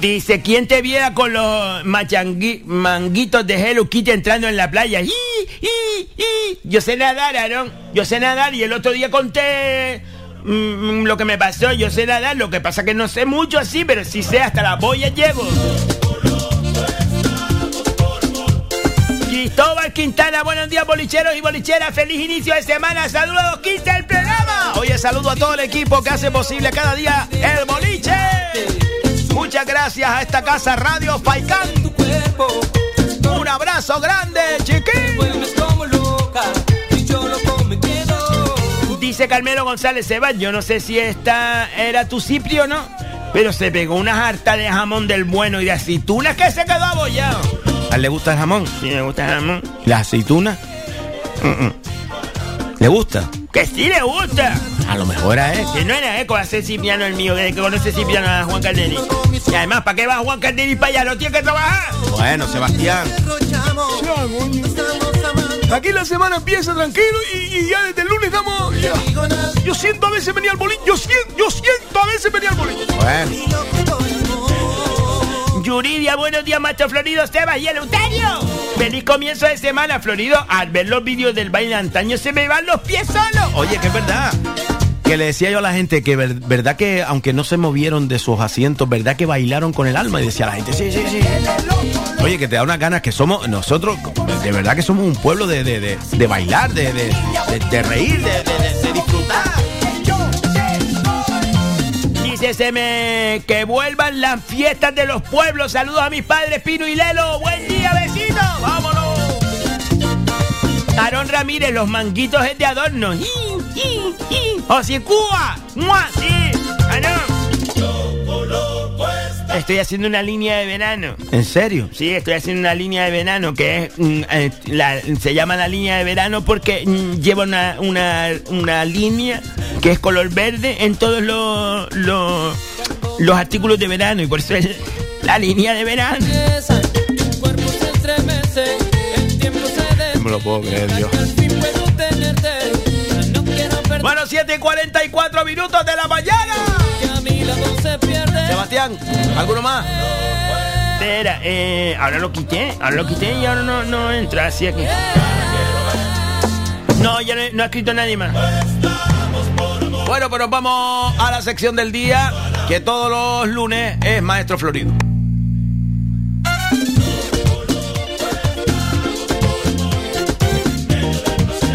Dice, ¿quién te viera con los manguitos de Hello Kitty entrando en la playa? ¡Y, y, y! Yo sé nadar, Aarón. Yo sé nadar y el otro día conté mm, lo que me pasó. Yo sé nadar, lo que pasa que no sé mucho así, pero sí sé, hasta la boya llego. Cristóbal Quintana, buenos días bolicheros y bolicheras, feliz inicio de semana, saludos Quinta el programa. Oye, saludo a todo el equipo que hace posible cada día el boliche. Muchas gracias a esta casa Radio Faikán. Un abrazo grande, chiquín. Dice Carmelo González Sebas, yo no sé si esta era tu Cipri o no, pero se pegó una harta de jamón del bueno y de aceitunas que se quedó abollado. ¿A él le gusta el jamón? Sí, me gusta el jamón. ¿La aceituna? ¿Le gusta? Que sí le gusta. A lo mejor a él. Que no era eco hacer Cipriano el mío, desde que conoce Cipriano a Juan Calderi. Y además, ¿para qué va Juan Calderi para allá? No tiene que trabajar. Bueno, Sebastián. Aquí la semana empieza tranquilo y, y ya desde el lunes estamos. ya. Yo siento a veces venir al bolín. Yo siento, yo siento a veces venir al bolín. Bueno. Yuridia, buenos días, macho Florido, Sebas y Eleuterio. Feliz comienzo de semana, Florido. Al ver los vídeos del baile antaño se me van los pies solos. Oye, que es verdad. Que le decía yo a la gente que ver- verdad que aunque no se movieron de sus asientos, verdad que bailaron con el alma y decía la gente, sí, sí, sí. Oye, que te da unas ganas que somos nosotros, de verdad que somos un pueblo de, de, de- de bailar, de, de, reír, de disfrutar. Que vuelvan las fiestas de los pueblos. Saludos a mis padres Pino y Lelo. Buen día, vecinos. Vámonos. Aarón Ramírez, los manguitos es de adorno. ¡Y, y, y! ¡O si Cuba! ¡Mua! ¡Sí! Estoy haciendo una línea de verano. ¿En serio? Sí, estoy haciendo una línea de verano que es mm, eh, la- se llama la línea de verano porque mm, lleva una, una, una línea que es color verde en todos los, los, los artículos de verano y por eso es la línea de verano. No me lo puedo creer, Dios. Bueno, 7 y 44 minutos de la mañana. Sebastián, ¿alguno más? Espera, eh, ahora lo quité, ahora lo quité y ahora no, no entra así aquí. No, ya no, no ha escrito nadie más. Bueno, pues nos vamos a la sección del día, que todos los lunes es Maestro Florido.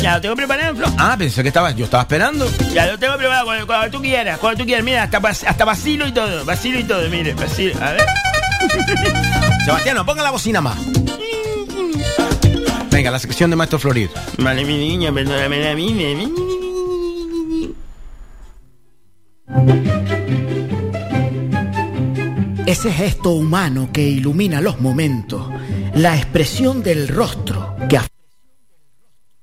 Ya lo tengo preparado, Flo. Ah, pensé que estaba, yo estaba esperando. Ya lo tengo preparado cuando, cuando tú quieras, cuando tú quieras. Mira, hasta, hasta vacilo y todo, vacilo y todo, mire, vacilo. A ver. Sebastián, no ponga la bocina más. Venga, la sección de Maestro Florid. Vale, mi niña, perdóname a mí. Ese gesto humano que ilumina los momentos, la expresión del rostro que af-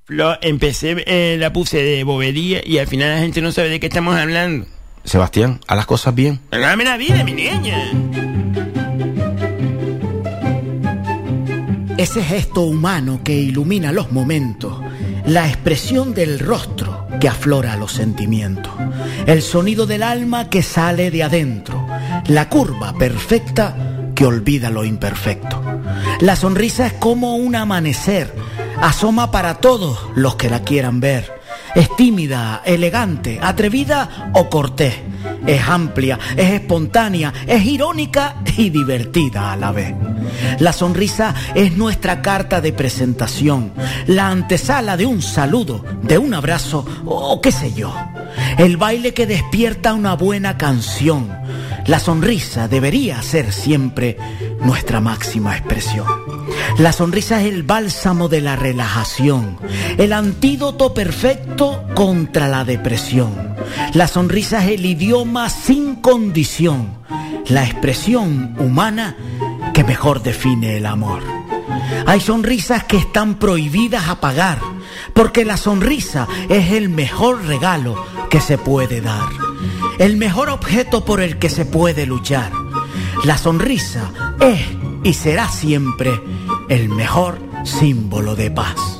Flo, empecé, eh, la puse de bobería y al final la gente no sabe de qué estamos hablando. Sebastián, a las cosas bien. Dame la vida, mi niña. Ese gesto humano que ilumina los momentos, la expresión del rostro que aflora los sentimientos, el sonido del alma que sale de adentro, la curva perfecta que olvida lo imperfecto. La sonrisa es como un amanecer, asoma para todos los que la quieran ver. Es tímida, elegante, atrevida o cortés. Es amplia, es espontánea, es irónica y divertida a la vez. La sonrisa es nuestra carta de presentación, la antesala de un saludo, de un abrazo o qué sé yo. El baile que despierta una buena canción. La sonrisa debería ser siempre nuestra máxima expresión. La sonrisa es el bálsamo de la relajación, el antídoto perfecto contra la depresión. La sonrisa es el idioma sin condición, la expresión humana que mejor define el amor. Hay sonrisas que están prohibidas a pagar, porque la sonrisa es el mejor regalo que se puede dar, el mejor objeto por el que se puede luchar. La sonrisa es y será siempre el mejor símbolo de paz.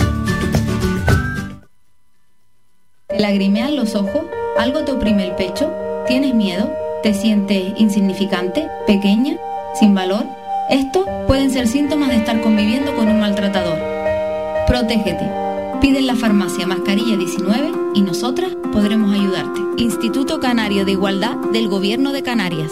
¿Te lagrimean los ojos? ¿Algo te oprime el pecho? ¿Tienes miedo? ¿Te sientes insignificante? ¿Pequeña? ¿Sin valor? Estos pueden ser síntomas de estar conviviendo con un maltratador. Protégete. Pide en la farmacia mascarilla 19 y nosotras podremos ayudarte. Instituto Canario de Igualdad del Gobierno de Canarias.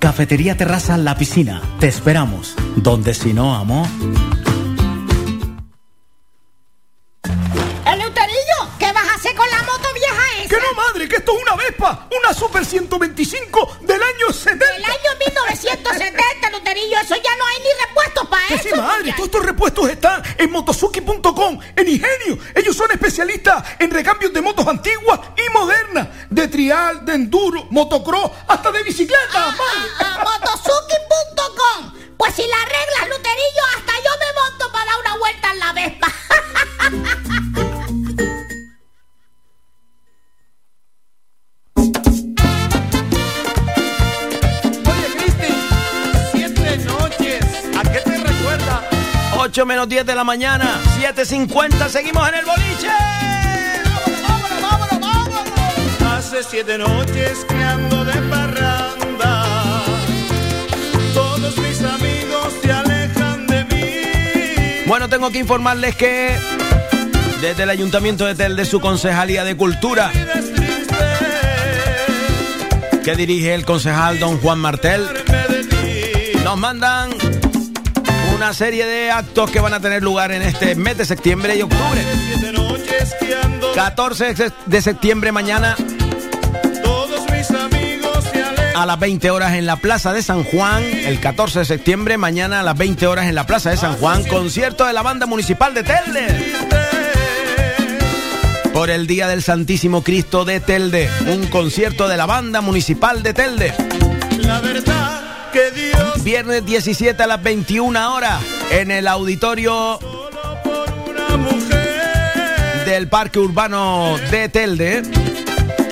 Cafetería Terraza La Piscina. Te esperamos. Donde si no, amor. Una Super 125 del año 70. Del año 170, Luterillo. Eso ya no hay ni repuestos para eso. sí, madre, todos estos repuestos están en motosuki.com, en Ingenio. Ellos son especialistas en recambios de motos antiguas y modernas, de trial, de enduro, motocross, hasta de bicicleta. madre. Ah, Motosuki.com. Pues si la arreglas, Luterillo, hasta yo me monto para dar una vuelta en la Vespa. 8 menos 10 de la mañana, 7.50, seguimos en el boliche. Hace siete noches que ando de parranda. Todos mis amigos se alejan de mí. Bueno, tengo que informarles que desde el Ayuntamiento de Telde, su Concejalía de Cultura, que dirige el concejal don Juan Martel, nos mandan una serie de actos que van a tener lugar en este mes de septiembre y octubre. Siete noches que ando. 14 de septiembre mañana a las 20 horas en la Plaza de San Juan. El 14 de septiembre mañana a las 20 horas en la Plaza de San Juan. Concierto de la Banda Municipal de Telde. Por el Día del Santísimo Cristo de Telde. Un concierto de la Banda Municipal de Telde. La verdad que Dios Viernes 17 a las 21 horas en el auditorio del Parque Urbano de Telde.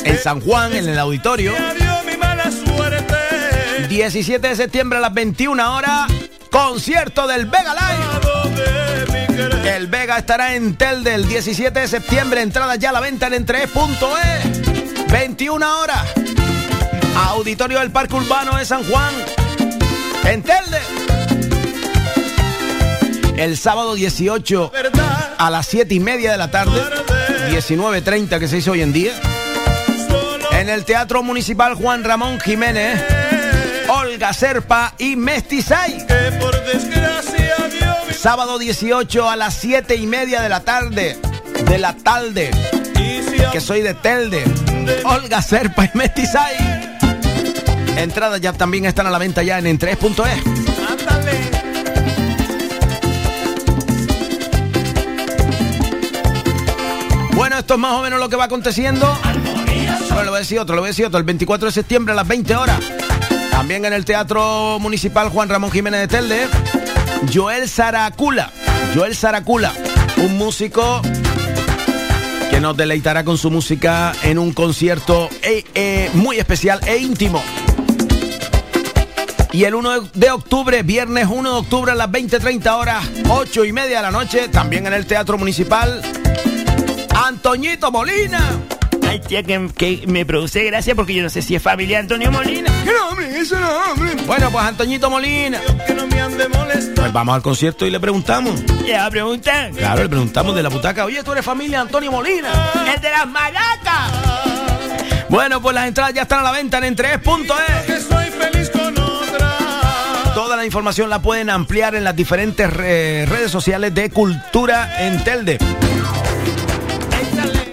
En San Juan, en el auditorio. dio mi mala suerte. 17 de septiembre a las 21 horas, concierto del Vega Live. El Vega estará en Telde el 17 de septiembre, entradas ya a la venta en entre.e. 21 horas, auditorio del Parque Urbano de San Juan, en Telde. El sábado 18 a las 7 y media de la tarde, 19.30 que se hizo hoy en día, en el Teatro Municipal Juan Ramón Jiménez, Olga Serpa y Mestizay. Sábado 18 a las 7 y media de la tarde, de la tarde, que soy de Telde, Olga Serpa y Mestizay. Entradas ya también están a la venta ya en en3.es. Bueno, esto es más o menos lo que va aconteciendo. Bueno, lo voy a decir otro, lo voy a decir otro. El 24 de septiembre a las 20 horas. También en el Teatro Municipal Juan Ramón Jiménez de Telde. Joel Saracula. Joel Saracula. Un músico que nos deleitará con su música en un concierto eh, eh, muy especial e íntimo. Y el 1 de octubre, viernes 1 de octubre a las 20.30 horas, 8 y media de la noche, también en el Teatro Municipal, Antoñito Molina. Ay, tía, que, que me produce gracia porque yo no sé si es familia Antonio Molina. ¿Qué nombre? Eso no, hombre. Bueno, pues Antoñito Molina. que no me han de molestar. Pues vamos al concierto y le preguntamos. Ya va a preguntar. Claro, le preguntamos de la butaca. Oye, tú eres familia Antonio Molina. ¡El de las maracas! Bueno, pues las entradas ya están a la venta en entre.es. Toda la información la pueden ampliar en las diferentes re- redes sociales de Cultura en Telde. Échale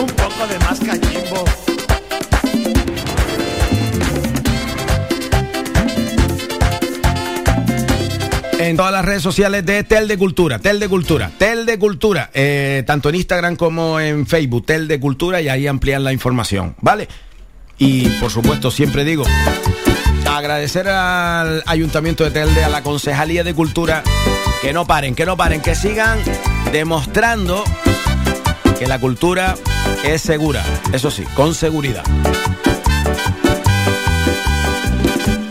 un poco de más cachimbo. En todas las redes sociales de Telde Cultura, Telde Cultura, Telde Cultura, eh, tanto en Instagram como en Facebook, Telde Cultura, y ahí amplían la información, ¿vale? Y por supuesto, siempre digo, agradecer al Ayuntamiento de Telde, a la Concejalía de Cultura, que no paren, que no paren, que sigan demostrando que la cultura es segura, eso sí, con seguridad.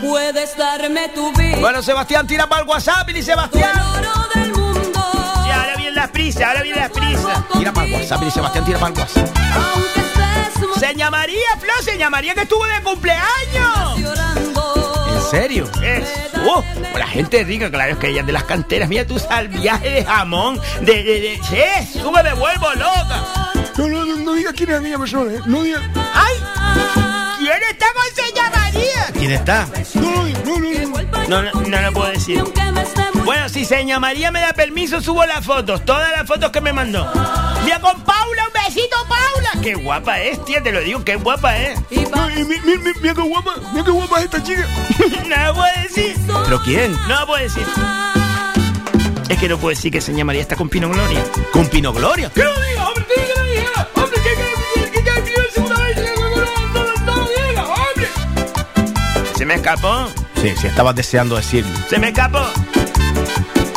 Puedes darme tu vida. Bueno, Sebastián, tira para el WhatsApp, y Sebastián. Y ahora vienen las prisas, ahora vienen las prisas. Tira para el WhatsApp, y Sebastián, tira para el WhatsApp. Se llamaría, Flo, se llamaría que estuvo de cumpleaños. ¿En serio? Es, uh, la gente rica, claro, es que ella es de las canteras. Mira tú al viaje de jamón, de, de, de, sí, sube, me vuelvo loca. No, no, no, no digas quién es aquella persona, ¿eh? No digas. ¡Ay! ¿Quién está con se llamaría? ¿Quién está? No, no, no, no. No, no, no lo puedo decir. Bueno, si Seña María me da permiso, subo las fotos, todas las fotos que me mandó. Mira con Paula, un besito, Paula. Qué guapa es, tía, te lo digo, qué guapa es. No, y mi- mi- mi- mira qué guapa, mira qué guapa es esta chica. no puedo decir. ¿Pero quién? No puedo decir. Es que no puedo decir que se llamaría esta con Pino Gloria. ¿Con Pino Gloria? ¡Que lo diga, hombre! ¡Que lo diga! ¡Hombre, que que que segunda vez hombre! Se me escapó. Sí, sí, estabas deseando decirlo. Se me escapó.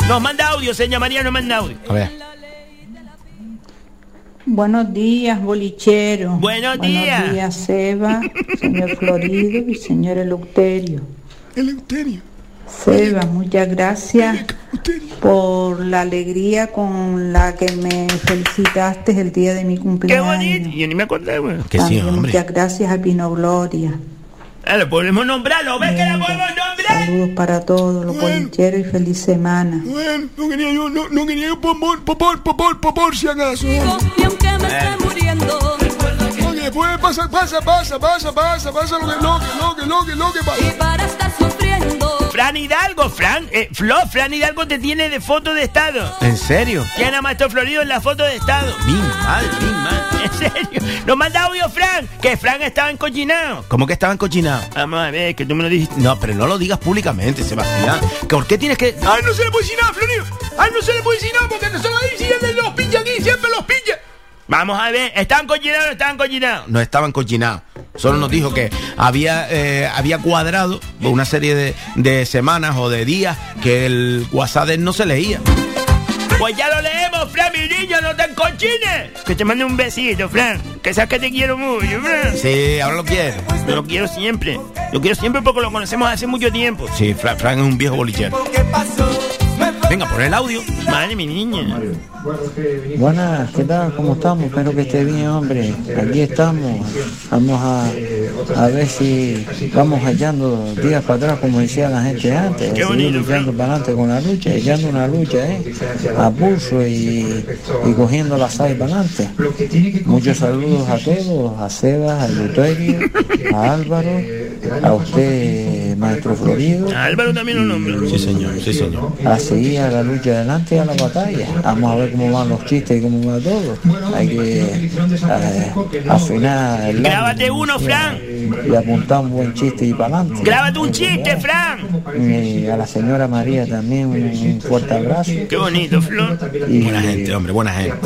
Nos manda audio, señor María, nos manda audio. A ver. Buenos días, bolichero. Buenos días. Buenos días, Seba, señor Florido y señor Eleuterio. Eleuterio. Seba, muchas gracias por la alegría con la que me felicitaste el día de mi Qué cumpleaños. bonito. Yo ni me acordé, güey. Que sí, muchas gracias a Pino Gloria. Ah, lo podemos nombrar, ¿lo ves que la podemos nombrar? Saludos para todos los bolicheros y feliz semana. Bueno, no quería yo, no, no quería yo por, por, por, por, por, por, por si acaso. Y aunque me esté muriendo, Porque después pasa, pasa, pasa, pasa, pasa, pasa lo que, lo que, lo que, lo que, lo que pasa. para estar sufriendo, Fran Hidalgo, Fran, eh, Flo, Fran Hidalgo te tiene de foto de estado. ¿En serio? Tiene a Maestro Florido en la foto de estado. Mi madre, mi madre. En serio. Nos manda audio Fran, que Fran estaba encochinado. ¿Cómo que estaban cochinados? Vamos a ver, que tú me lo dijiste. No, pero no lo digas públicamente, Sebastián. ¿Por qué tienes que.? ¡Ay, no se le puede decir nada, Florido! ¡Ay, no se le puede decir nada porque no se lo dice y él los pincha aquí, siempre los pincha! Vamos a ver, ¿estaban cochinados o no estaban cochinados? No estaban cochinados. Solo nos dijo que había, eh, había cuadrado una serie de, de semanas o de días que el WhatsApp no se leía. Pues ya lo leemos, Fran, mi niño, no te encochines. Que te mande un besito, Fran. Que sabes que te quiero mucho, Fran. Sí, ahora lo quiere. Yo lo quiero siempre. Lo quiero siempre porque lo conocemos hace mucho tiempo. Sí, Fra- Frank es un viejo bolichero. Venga, pon el audio. Madre, mi niña. Buenas, ¿qué tal? ¿Cómo estamos? Espero que esté bien, hombre. Aquí estamos. Vamos a, a ver si vamos echando días para atrás, como decía la gente antes. Qué seguir bonito, luchando para adelante con la lucha, echando una lucha, ¿eh? A pulso y, y cogiendo la sal para adelante. Muchos saludos a todos, a Sebas, a Luterio, a Álvaro, a usted, maestro Florido. A Álvaro también lo nombro. Sí, señor, sí, señor. A seguir a la lucha adelante y a la batalla. Vamos a ver cómo van los chistes y cómo va todo. Hay que eh, afinar el Grábate uno, Fran. Y apuntar un buen chiste y para adelante. Grábate un chiste, Fran. Y a la señora María también un, fuerte abrazo. Qué bonito, Flor. Y, Buena gente, hombre, buena gente.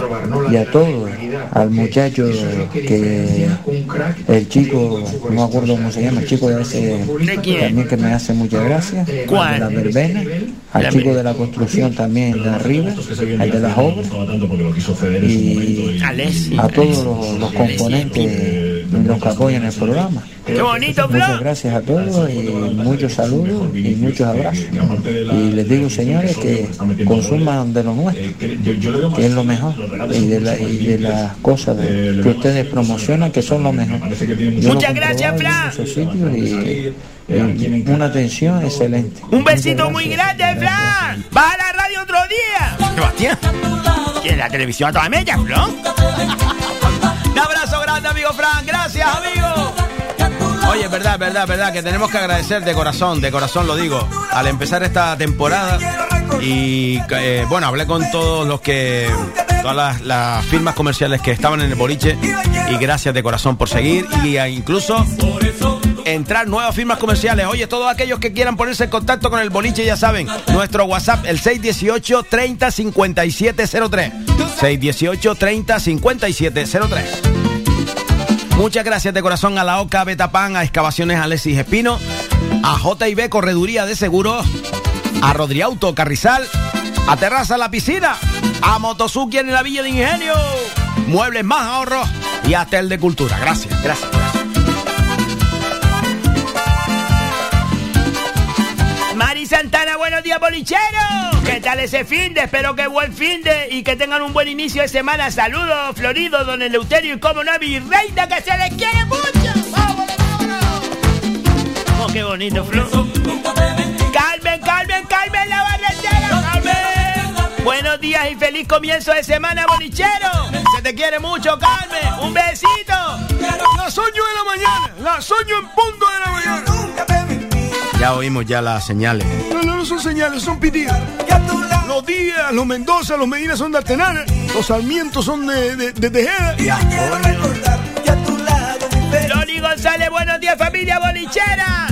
y a todos, al muchacho que el chico, no me acuerdo cómo se llama, el chico de ese quién? también que me hace muchas gracias, ¿Cuál? de la verbena, al La chico de la construcción también de arriba, al de las obras, y a todos los, los componentes los que apoyan el programa. Qué bonito, Muchas gracias a todos y muchos saludos y muchos abrazos. Y les digo, señores, que consuman de lo nuestro, que es lo mejor, y de, la- y de las cosas de- que ustedes promocionan, que son lo mejor. Yo lo Muchas he gracias, Fran. y, y una atención excelente. Un besito muy grande, Fran. Va a la radio otro día. Sebastián. Y en la televisión a toda media, Flor. Un abrazo grande, amigo Frank. Gracias, amigo. Oye, verdad, verdad, verdad que tenemos que agradecer de corazón, de corazón lo digo, al empezar esta temporada y eh, bueno, hablé con todos los que, todas las, firmas comerciales que estaban en el boliche y gracias de corazón por seguir y incluso entrar nuevas firmas comerciales. Oye, todos aquellos que quieran ponerse en contacto con el boliche ya saben, nuestro WhatsApp el 618 30 5703. 618 30 5703. Muchas gracias de corazón a la OCA Betapan, a Excavaciones Alexis Espino, a JB Correduría de Seguros, a Rodriauto Carrizal, a Terraza La Piscina, a Motosuki en la Villa de Ingenio, Muebles Más Ahorros y hasta el de Cultura. Gracias, gracias. Santana, buenos días, bolichero. ¿Qué tal ese fin de? Espero que buen fin de y que tengan un buen inicio de semana. Saludos, Florido, don Eleuterio y como no, mi reina que se les quiere mucho. ¡Vámonos, vámonos! Oh, qué bonito, Flor. Carmen, Carmen, Carmen, la barretera, Carmen. Buenos días y feliz comienzo de semana, bolichero. Se te quiere mucho, Carmen. Un besito. Las 8 de la mañana, las 8 en punto de la mañana. Ya oímos ya las señales. No, no, no son señales, son pitidos. Los Díaz, los Mendoza, los Medina son de Artenal, los Sarmientos son de, de, de Johnny González, buenos días familia bolichera.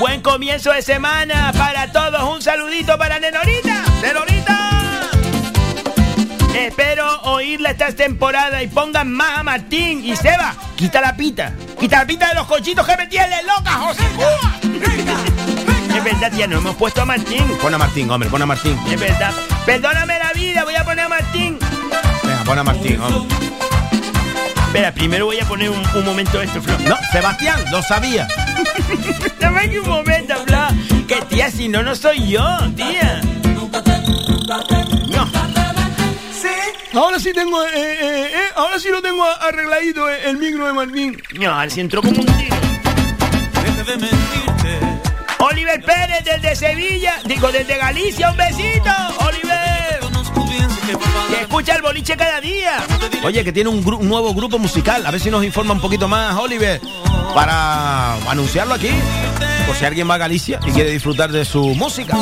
Buen comienzo de semana para todos. Un saludito para Nenorita. Nenorita. Espero oírla esta temporada y pongan más a Martín y Seba. Quita la pita. Quita la pita de los cochitos que me tienen loca, José Cuba. Es verdad, tía, no hemos puesto a Martín. Pon a Martín, hombre, pon a Martín. Es verdad. Perdóname la vida, voy a poner a Martín. Venga, pon a Martín, hombre. Espera, primero voy a poner un, un momento esto, Flo. No, Sebastián, lo sabía. Dame aquí un momento, Flo. Que tía, si no, no soy yo, tía. Ahora sí tengo, eh, eh, eh, ahora sí lo tengo arregladito eh, el micro de Martín. No, ahora sí entró como un tiro. Oliver Pérez desde Sevilla, digo desde Galicia, un besito, Oliver. Que escucha el boliche cada día. Oye, que tiene un, gru- un nuevo grupo musical. A ver si nos informa un poquito más, Oliver, para anunciarlo aquí. Por si alguien va a Galicia y quiere disfrutar de su música.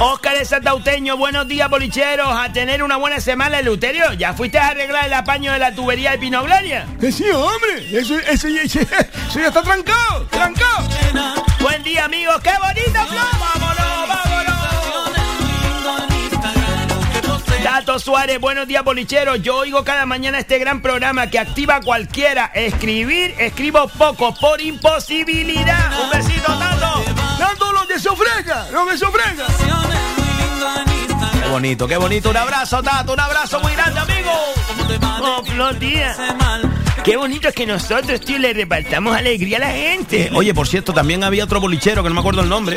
Oscar de Santauteño, buenos días, bolicheros. A tener una buena semana, Eleuterio. ¿Ya fuiste a arreglar el apaño de la tubería de Pinoglaria? Que sí, hombre. Eso, eso, ya- eso ya está trancado, trancado. Buen día, amigos. ¡Qué bonito, Flo! ¡Vámonos, vámonos! Tato Suárez, buenos días, bolicheros. Yo oigo cada mañana este gran programa que activa a cualquiera. Escribir, escribo poco por imposibilidad. Un besito, Tato. Tanto lo que se ofrezca, lo que se ofrezca. Qué bonito, qué bonito. Un abrazo, Tato, un abrazo muy grande, amigo. Oh. Qué bonito es que nosotros, tío, le repartamos alegría a la gente. Eh, oye, por cierto, también había otro bolichero que no me acuerdo el nombre.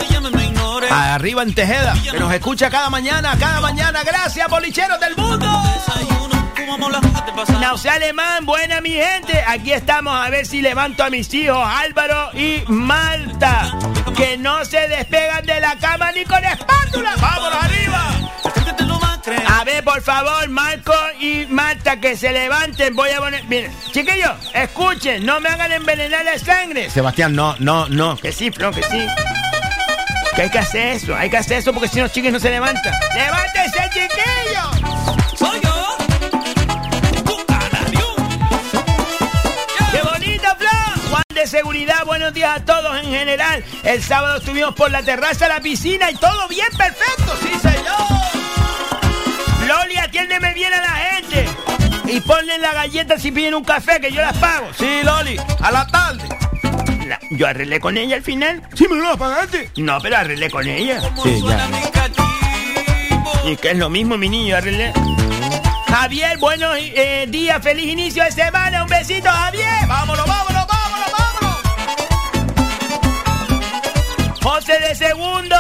Arriba en Tejeda, que nos escucha cada mañana, cada mañana. Gracias, bolicheros del mundo. Nausea Alemán, buena mi gente. Aquí estamos a ver si levanto a mis hijos Álvaro y Malta. Que no se despegan de la cama ni con espátula. ¡Vámonos arriba! A ver, por favor, Marco y Marta, que se levanten. Voy a poner. Miren, chiquillos, escuchen, no me hagan envenenar la sangre. Sebastián, no, no, no. Que sí, Flo, que sí. Que hay que hacer eso, hay que hacer eso porque si no, los chiquillos no se levantan. ¡Levántense, chiquillos! De Seguridad, buenos días a todos en general. El sábado estuvimos por la terraza, la piscina y todo bien perfecto, sí, señor. Loli, atiéndeme bien a la gente. Y ponle la galleta si piden un café, que yo las pago. Sí, Loli, a la tarde. La- yo arreglé con ella al final. Sí, me lo pagaste. No, pero arreglé con ella. Sí, ya. Y que es lo mismo, mi niño, arreglé. Javier, buenos eh, días, feliz inicio de semana. Un besito, Javier. Vámonos, vámonos, vámonos, José de segundo.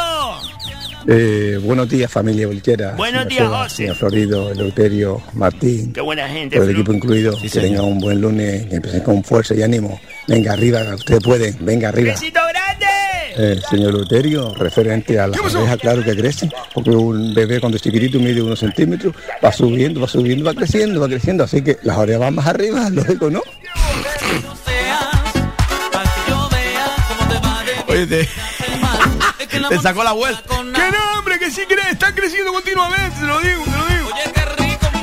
Eh, buenos días, familia Bolquera. Buenos Señor días, Seba, José. Señor Florido, Eleuterio, Martín, Qué buena gente. todo el equipo incluido. que tengan un buen lunes, que empiecen con fuerza y ánimo. Venga arriba, ustedes pueden, venga arriba. Besito grande. Eh, señor Eleuterio, referente a las orejas, claro que crecen, porque un bebé cuando es chiquitito mide unos centímetros, va subiendo, va subiendo, va creciendo, va creciendo, así que las orejas van más arriba, lógico, ¿no? Oye, te, sacó la vuelta. Que no, hombre, que sí cree, están creciendo continuamente, te lo digo, te lo digo.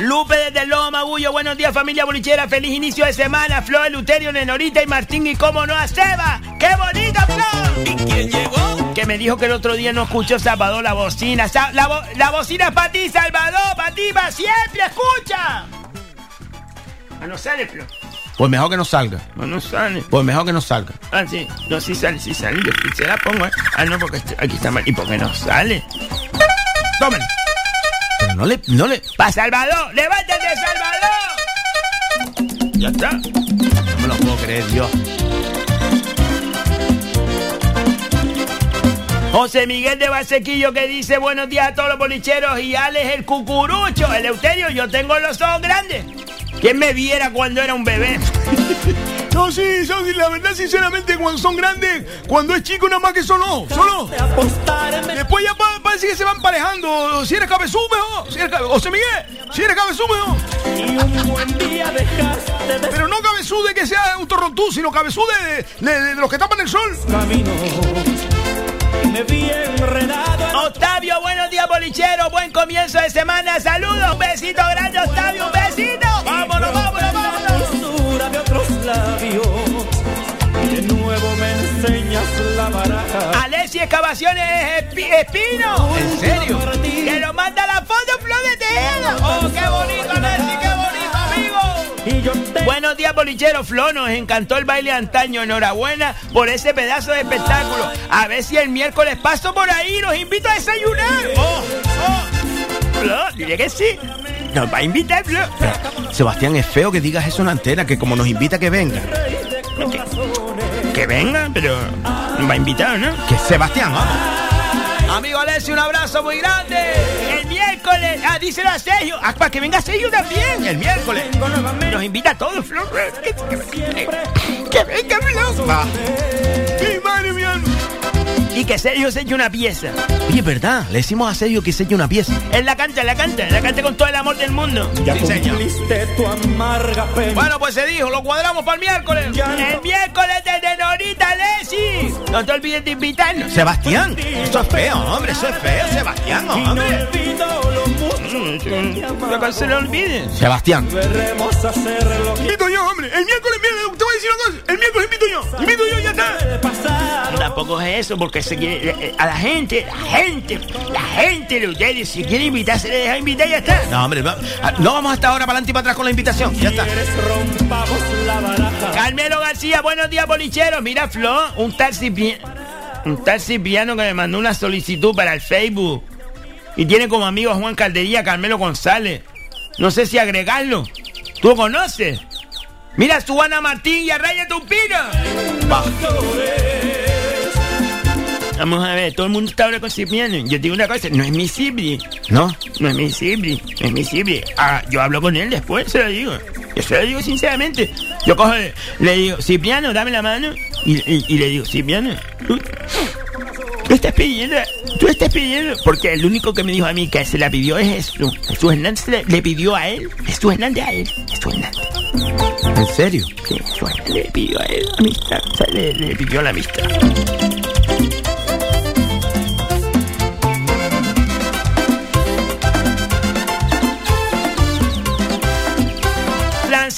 Lupe desde el Lobo Magullo, buenos días familia bolichera, feliz inicio de semana, Flor, Luterio, Nenorita y Martín y cómo no a Seba, ¡qué bonita Flor! ¿Y quién llegó? Que me dijo que el otro día no escuchó Salvador la bocina, Sa- la, bo- la bocina es para ti Salvador, para ti, para siempre, escucha. Ah, no sale Flor, Pues mejor que no salga. ah, no sale. Pues mejor que no salga. Ah, sí, no, sí sale, sí sale, yo se la pongo, ¿eh? Ah, no, porque aquí está mal, ¿y por qué no sale? Tómalo. Pero no le, no le. ¡Pa Salvador! ¡Levántate, Salvador! Ya está. No me lo puedo creer, Dios. José Miguel de Basequillo que dice buenos días a todos los bolicheros y Alex el cucurucho. Eleuterio, yo tengo los ojos grandes. ¿Quién me viera cuando era un bebé? No, sí, son, la verdad, sinceramente, cuando son grandes, cuando es chico, nada más que son ojos, son ojos. Después ya pa- parece que se van parejando. Si eres cabezú, mejor. Si eres cabe- José Miguel, si eres cabezú, mejor. Pero no cabezú de que sea un torrontú, sino cabezú de, de- de los que tapan el sol. Octavio, buenos días, bolichero. Buen comienzo de semana. Saludos. Un besito grande, Octavio. Un besito vámonos, Alessi Excavaciones Espi Espino. ¿En serio? Que lo manda la foto Flor de Tejeda. Oh, qué bonito, Alessi, qué bonito, amigo. Y yo te... Buenos días, bolichero Flo. Nos encantó el baile antaño. Enhorabuena por ese pedazo de espectáculo. A ver si el miércoles paso por ahí. Nos invito a desayunar. Oh, oh. Flo, diré que sí. Nos va a invitar, Flo. Sebastián, es feo que digas eso en antena, que como nos invita que venga. Que venga, pero nos va a invitar, ¿no? Que Sebastián, vamos. Amigo Alessio, un abrazo muy grande. El miércoles, ah, díselo a Sergio. Ah, para que venga Sergio también. El miércoles. Nos invita a todos, Flor. Que, que- que venga, Flor. Va. Y que Sergio se eche una pieza. Oye, ¿verdad? Le decimos a Sergio que selle una pieza. Él la canta, la canta, la canta con todo el amor del mundo. Sí, señor. tu amarga pena. Bueno, pues se dijo, lo cuadramos para el miércoles. El miércoles desde Norita Lesi. No te olvides de invitarnos. Sebastián, eso es feo, hombre, eso es feo, Sebastián, hombre. No que se le olvide. Sebastián. Invito yo, hombre. El miércoles, mira, te voy a decir una cosa. El miércoles invito yo. Invito yo, ya está. Tampoco es eso, porque se quiere, eh, a la gente, la gente, la gente de ustedes, si quiere invitar, se le deja invitar y ya está. No, hombre, va- ah, no vamos hasta ahora para adelante y para atrás con la invitación. Ya está. rompamos la baraja. Carmelo García, buenos días, bolicheros. Mira, Flo, un Cipi- un tal Cipriano que me mandó una solicitud para el Facebook. Y tiene como amigo a Juan Caldería, Carmelo González. No sé si agregarlo. ¿Tú lo conoces? Mira a Suana Martín y a Raya Tupina. Va. Vamos a ver, todo el mundo está ahora con Cipriano. Yo digo una cosa, no es mi Cipri. ¿No? No es mi Cipri, no es mi Cipri. Ah, yo hablo con él después, se lo digo. Yo se lo digo sinceramente. Yo cojo, le digo, Cipriano, dame la mano. Y, y- y le digo, Cipriano, tú, tú estás pidiendo, tú estás pidiendo. Porque el único que me dijo a mí que se la pidió es Jesús. Jesús Hernández le, le pidió a él. Jesús Hernández a él. Jesús Hernández. ¿En serio? Sí, Jesús Hernández le pidió a él amistad. O sea, le, le pidió la amistad.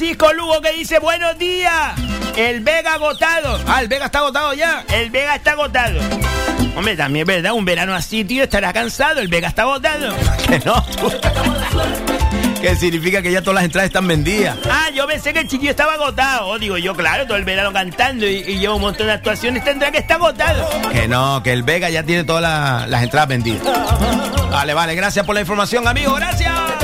Francisco Lugo que dice buenos días. El Vega agotado. Ah, el Vega está agotado ya. El Vega está agotado. Hombre, también es verdad, un verano así, tío, estará cansado. El Vega está agotado. Que no. tú. Que significa que ya todas las entradas están vendidas. Ah, yo pensé que el chiquillo estaba agotado. Oh, digo yo, claro, todo el verano cantando y, y lleva un montón de actuaciones, tendrá que estar agotado. Que no, que el Vega ya tiene todas las entradas vendidas. Vale, vale, gracias por la información, amigo, gracias.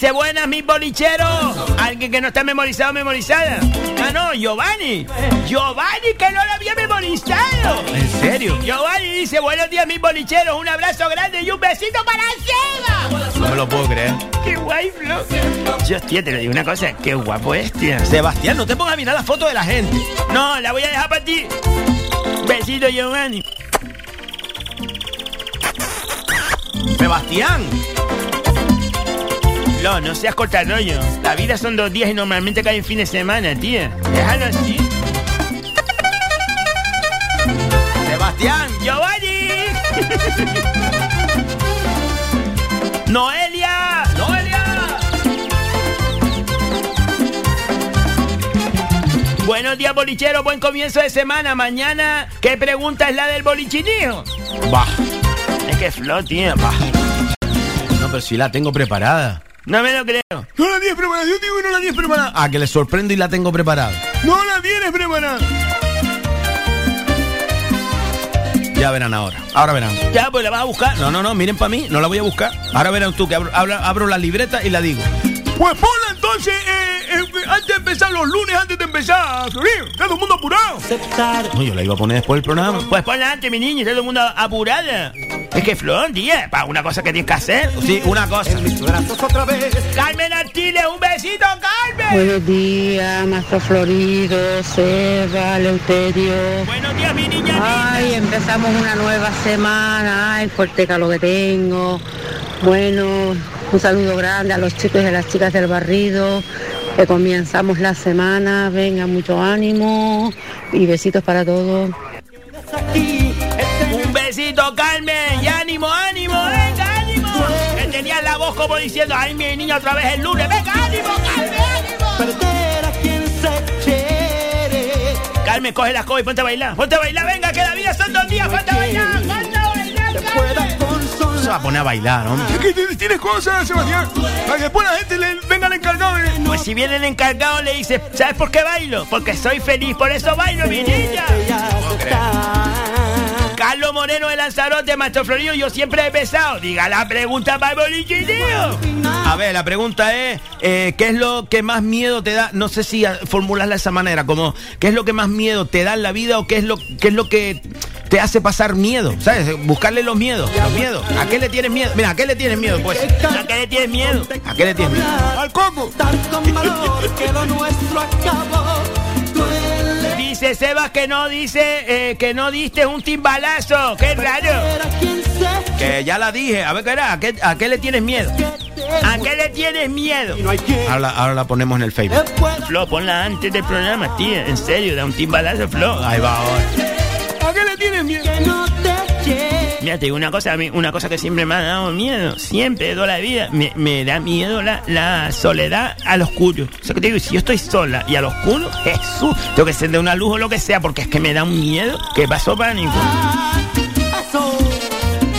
Dice, buenas, mis bolicheros. Alguien que no está memorizado, memorizada. Ah, no, Giovanni. Giovanni, que no lo había memorizado. ¿En serio? Giovanni dice, buenos días, mis bolicheros. Un abrazo grande y un besito para Seba. No me lo puedo creer. Qué guay, Flo. Yo, tía, te lo digo una cosa. Qué guapo es, tía. Sebastián, no te pongas a mirar la foto de la gente. No, la voy a dejar para ti. Besito, Giovanni. Sebastián. No, no seas cortarrollo. La vida son dos días y normalmente cae en fin de semana, tía. Déjalo así. Sebastián. ¡Giovanni! ¡Noelia! ¡Noelia! Buenos días, bolichero. Buen comienzo de semana. Mañana, ¿qué pregunta es la del bolichinillo? Va. Es que Flo, tía, va. No, pero si la tengo preparada. No me lo creo. No la tienes preparada. Yo digo que no la tienes preparada. Ah, que le sorprendo y la tengo preparada. No la tienes preparada. Ya verán ahora. Ahora verán. Ya, pues la vas a buscar. No, no, no, miren para mí, no la voy a buscar. Ahora verán tú que abro, abro, abro la libreta y la digo. Pues ponla entonces eh, antes de empezar los lunes, antes de empezar, Florín. Está todo el mundo apurado. No, yo la iba a poner después del programa. Pues ponla antes, mi niño. Está todo el mundo apurada. Es que Flor, tía, para una cosa que tienes que hacer. Sí, una cosa. otra vez. Carmen Artiles, un besito, Carmen. Buenos días, Maestro Florido, Seba, Leuterio. Buenos días, mi niña. Ay, empezamos una nueva semana, ay, fuerte calor que tengo. Bueno, un saludo grande a los chicos y a las chicas del barrido, que comenzamos la semana, venga, mucho ánimo y besitos para todos. Un besito, Carmen. Y ánimo, ánimo, venga, ánimo. Que tenías la voz como diciendo, ay, mi niña, otra vez el lunes. Venga, ánimo, Carmen, ánimo. Perder a quien se quiere. Carmen, coge la escoba y ponte a bailar. Ponte a bailar, venga, que la vida son dos días. Ponte a bailar, ponte a bailar. Se va a poner a bailar, hombre. T- tienes cosas, Sebastián. Para que después la gente le venga al encargado. y- Pues si viene el encargado le dice, ¿sabes por qué bailo? Porque soy feliz, por eso bailo, mi niña. Carlos Moreno de Lanzarote, Maestro Florillo, yo siempre he pesado. Diga la pregunta para. A ver, la pregunta es, eh, ¿qué es lo que más miedo te da? No sé si formularla de esa manera, como, ¿qué es lo que más miedo te da en la vida o qué es lo, qué es lo que te hace pasar miedo? ¿Sabes? Buscarle los miedos, los miedos. ¿A qué le tienes miedo? Mira, ¿a qué le tienes miedo? Pues, ¿A qué le tienes miedo? ¿a qué le tienes miedo? ¡Al coco! que lo nuestro acabó. Dice Sebas que no dice, eh, que no diste un timbalazo. Qué raro. Que ya la dije, a ver qué era, ¿a qué, a qué le tienes miedo? ¿A qué le tienes miedo? Ahora, la- ahora la ponemos en el Facebook. Flo, ponla antes del programa, tía. En serio, da un timbalazo, Flo. Ahí va ahora. ¿A qué le tienes miedo? Mira, te digo una cosa, una cosa que siempre me ha dado miedo, siempre, toda la vida, me, me da miedo la, la soledad al oscuro. O sea, que te digo, si yo estoy sola y al oscuro, Jesús, tengo que de una luz o lo que sea, porque es que me da un miedo que pasó pánico.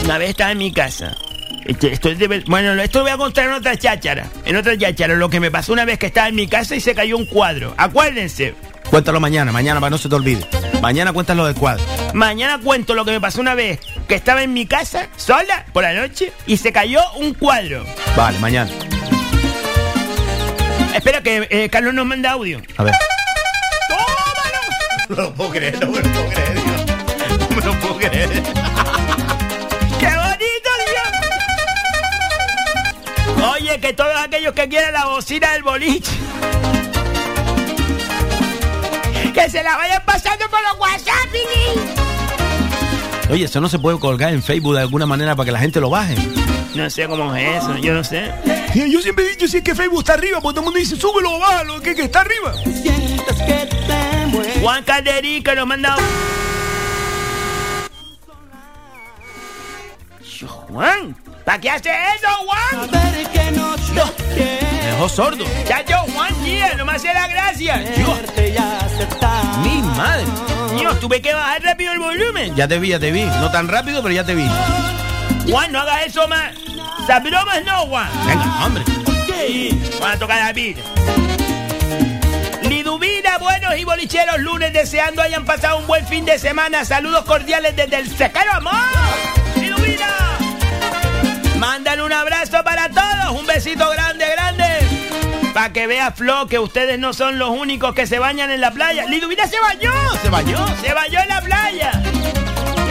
Una vez estaba en mi casa. Este, esto es de bueno, esto lo voy a contar en otra cháchara. En otra cháchara, lo que me pasó una vez que estaba en mi casa y se cayó un cuadro. Acuérdense. Cuéntalo mañana, mañana para no se te olvide. Mañana cuéntalo del cuadro. Mañana cuento lo que me pasó una vez que estaba en mi casa, sola, por la noche, y se cayó un cuadro. Vale, mañana. Espera que eh, Carlos nos manda audio. A ver. ¡Tómalo! No lo puedo creer, no me lo puedo creer. No me lo puedo creer. ¡Qué bonito, Dios! Oye, que todos aquellos que quieran la bocina del boliche. Que se la vayan pasando por los WhatsApp. Oye, eso no se puede colgar en Facebook de alguna manera para que la gente lo baje. No sé cómo es eso, yo no sé. Y Yo siempre he dicho si es que Facebook está arriba, porque todo el mundo dice súbelo o bájalo, que, que está arriba. Juan Calderí que nos manda. Juan, ¿para qué hace eso, Juan? Saber que no. Me dejó sordo. Chacho, Juan, tía, no me hace la gracia. Aceptar. Mi madre. Dios, tuve que bajar rápido el volumen. Ya te vi, ya te vi. No tan rápido, pero ya te vi. Juan, no hagas eso más. Esas bromas no, Juan. Venga, hombre. Sí, Van a tocar la vida. Liduvina, buenos y bolicheros lunes, deseando hayan pasado un buen fin de semana. Saludos cordiales desde el Secano Amor. Liduvina. Mandan un abrazo para todos. Un besito grande, grande. Para que vea Flo que ustedes no son los únicos que se bañan en la playa. Liduvina se bañó. Se bañó. Se bañó en la playa.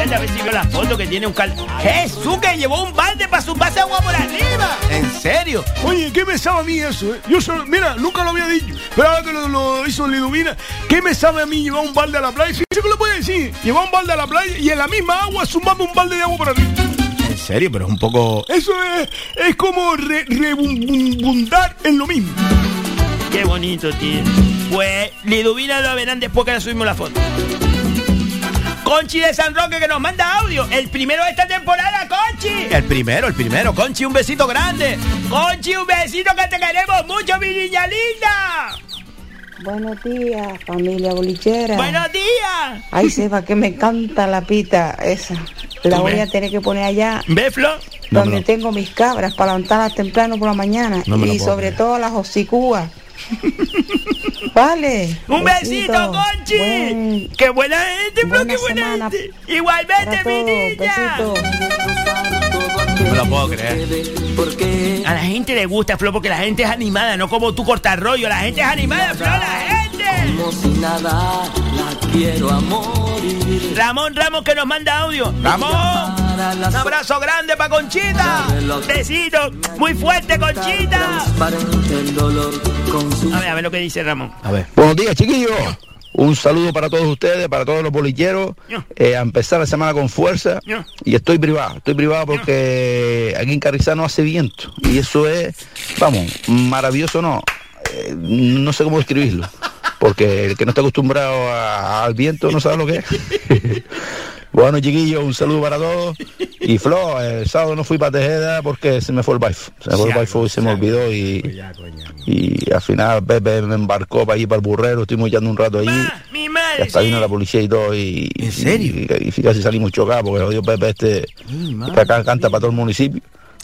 Ya a ver si vio la foto que tiene un cal... Jesús que llevó un balde para su pase agua por arriba. ¿En serio? Oye, ¿qué me sabe a mí eso? eh? Yo solo, mira, nunca lo había dicho, pero ahora que lo, lo hizo Liduvina, ¿qué me sabe a mí llevar un balde a la playa? Sí, ¿qué le puede decir? Llevar un balde a la playa y en la misma agua zumbando un balde de agua por arriba. En serio, pero es un poco. Eso es, es como re- rebundar en lo mismo. Qué bonito, tío. Pues Liduvina lo verán después que le subimos la foto. Conchi de San Roque que nos manda audio. El primero de esta temporada, Conchi. El primero, el primero. Conchi, un besito grande. Conchi, un besito que te queremos mucho, mi niña linda. Buenos días, familia bolichera. Buenos días. Ay, Seba, que me encanta la pita esa. La voy ve. a tener que poner allá ¿Ves, Flo? No, donde tengo mis cabras para levantarlas temprano por la mañana. No y sobre creer. todo las hocicúas. vale. Un besito, Conchi. Buen- Qué buena gente, Flo, buena qué buena semana gente. Igualmente, mi niña. Besitos. No lo puedo creer. Porque A la gente le gusta, Flo, porque la gente es animada, no como tú cortar rollo. La gente es animada, Flo, la gente. como si nada la quiero a morir. Ramón Ramos que nos manda audio. Ramón. Un abrazo grande para Conchita. Besito. Muy fuerte, Conchita. A ver, a ver lo que dice Ramón. A ver. Buenos días, chiquillos. Un saludo para todos ustedes, para todos los bolicheros. Ya. Eh, a empezar la semana con fuerza. Y estoy privado, estoy privado porque aquí en Carrizal no hace viento. Y eso es, vamos, maravilloso no. Eh, no sé cómo describirlo. Porque el que no está acostumbrado a- al viento no sabe lo que es. Bueno, chiquillos, un saludo para todos. Y Flo, el sábado no fui para Tejeda porque se me fue el baifo. Se me fue el baifo y se me olvidó y, y al final Pepe me embarcó para ir para el burrero, estuvimos echando un rato allí. Mi Y madre, hasta sí. vino la policía y todo y... ¿En serio? Y, y fíjate, salimos chocados porque lo dio Pepe este que acá canta para todo el municipio.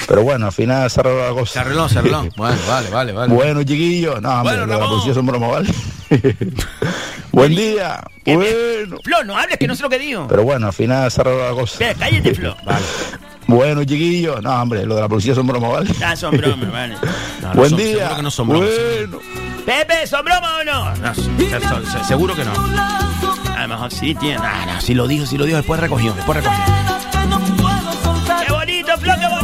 Pero bueno, al final se arregló la cosa. Se arregló, se arregló. Bueno, vale, vale, vale. Bueno, chiquillos. No, hombre, Bueno, lo de la policía son bromas, ¿vale? Buen día. Bueno. Flo, no hables que no sé lo que digo. Pero bueno, al final se arregló la cosa. Ve, cállate, Flo. Vale. Bueno, chiquillos. No, hombre, lo de la policía son bromas, ¿vale? Ah, son bromas, vale. No, no Buen son- día. Seguro que no son bromas. Bueno. Pepe, ¿son bromas o no? No, se- seguro que no. A lo mejor sí tiene. Ah, no, si lo dijo, si lo dijo, después recogió, después recogió. ¡Qué bonito, Flo, qué bonito!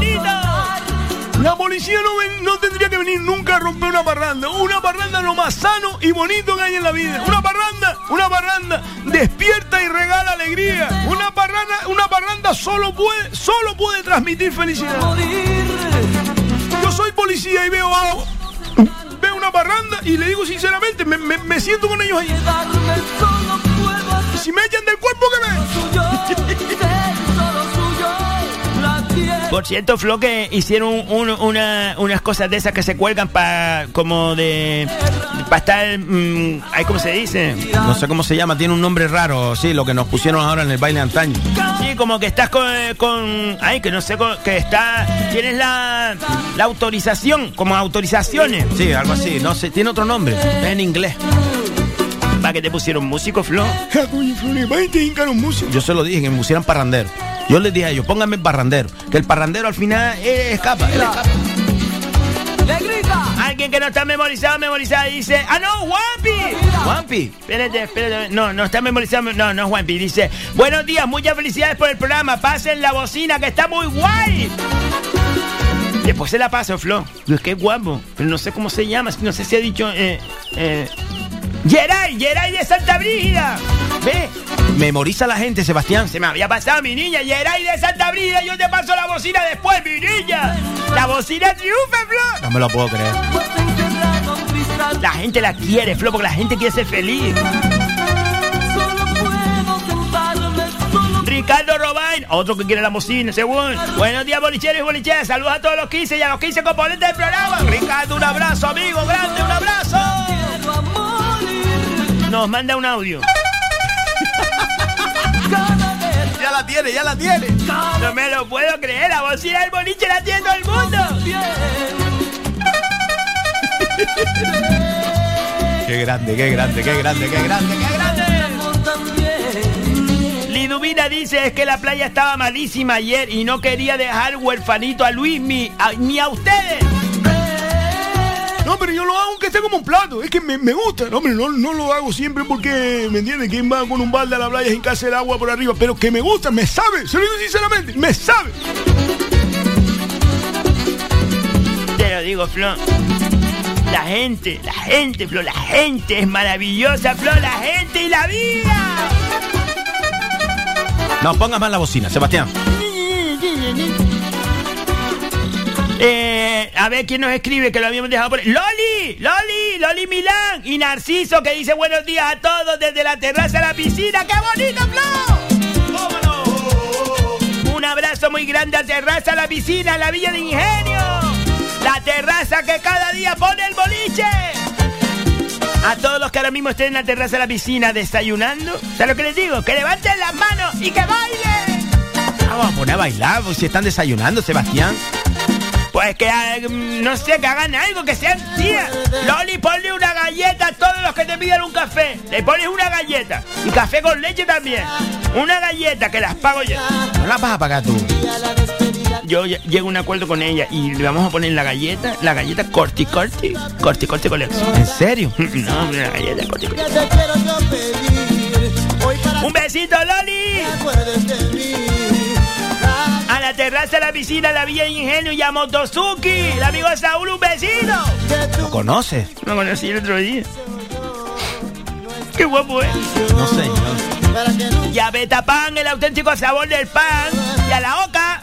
La policía no, ven- no tendría que venir nunca a romper una parranda. Una parranda lo más sano y bonito que hay en la vida. Una parranda, una parranda despierta y regala alegría. Una parranda, una parranda solo puede, solo puede transmitir felicidad. Yo soy policía y veo a, veo una parranda y le digo sinceramente, me, me- me siento con ellos ahí. Si me echan del cuerpo que Por cierto, Flo, que hicieron un- una- unas cosas de esas que se cuelgan para como de... para estar... mm, ay, ¿Cómo se dice? No sé cómo se llama, tiene un nombre raro, sí, lo que nos pusieron ahora en el baile antaño. Sí, como que estás con... con ay, que no sé, con- que está... Tienes la, la autorización, como autorizaciones. Sí, algo así, no sé, tiene otro nombre, es en inglés. ¿Para que te pusieron músico, Flo? Yo se lo dije, que me pusieran parrandero. Yo les dije a ellos, pónganme parrandero. Que el parrandero al final eh, escapa. él escapa. Alguien que no está memorizado, memorizado dice... ¡Ah, no, Wampi! Wampi. Espérate, espérate. No, no está memorizado. No, no es Wampi. Dice... Buenos días, muchas felicidades por el programa. Pasen la bocina que está muy guay. Después se la paso, Flo. Es que es guapo. Pero no sé cómo se llama. No sé si ha dicho... Eh, eh, Geray, Geray de Santa Brígida. Ve. Memoriza a la gente, Sebastián. Se me había pasado mi niña, Geray de Santa Brígida. Yo te paso la bocina después, mi niña. La bocina triunfa, Flo. No me lo puedo creer. La gente la quiere, Flo, porque la gente quiere ser feliz. Ricardo Robain, otro que quiere la bocina, según. Buenos días, bolicheros y bolicheras. Saludos a todos los 15 y a los 15 componentes del programa. Ricardo, un abrazo, amigo, grande, un abrazo. Nos manda un audio. Ya la tiene, ya la tiene. No me lo puedo creer, la bocina del boliche la tiene todo el mundo. Qué grande, qué grande, qué grande, qué grande, qué grande. Liduvina dice es que la playa estaba malísima ayer y no quería dejar huerfanito a Luis ni a, ni a ustedes. No, pero yo lo hago aunque esté como un plato. Es que me, me gusta. No, hombre, no, no lo hago siempre porque, ¿me entiendes? ¿Quién va con un balde a la playa sin casi el agua por arriba? Pero que me gusta, me sabe. Se lo digo sinceramente, me sabe. Te lo digo, Flo. La gente, la gente, Flo, la gente es maravillosa, Flo, la gente y la vida. No, pongas más la bocina, Sebastián. Eh, a ver quién nos escribe, que lo habíamos dejado por... ¡Loli! ¡Loli! ¡Loli Milán! Y Narciso, que dice buenos días a todos desde la terraza a la piscina. ¡Qué bonito, Flo! Un abrazo muy grande a terraza a la piscina, a la Villa de Ingenio. La terraza que cada día pone el boliche. A todos los que ahora mismo estén en la terraza de la piscina desayunando, ¿sabes lo que les digo? Que levanten las manos y que bailen. Vamos a poner a bailar, pues, si están desayunando, Sebastián. Pues que, eh, no sé, que hagan algo, que sean tías. Loli, ponle una galleta a todos los que te pidan un café. Le pones una galleta. Y café con leche también. Una galleta que las pago yo. No las vas a pagar tú. Yo lle- llego a un acuerdo con ella y le vamos a poner la galleta, la galleta Corti Corti, Corti Corti Collection. ¿En serio? No, la galleta Corti Corti. Un besito, Loli. La terraza, la piscina, la Villa de Ingenio y a Motosuki. El amigo Saúl, un besito. ¿Lo conoces? Lo conocí el otro día. Qué guapo, ¿eh? No sé, yo. Y a Betapan, el auténtico sabor del pan. Y a la Oca.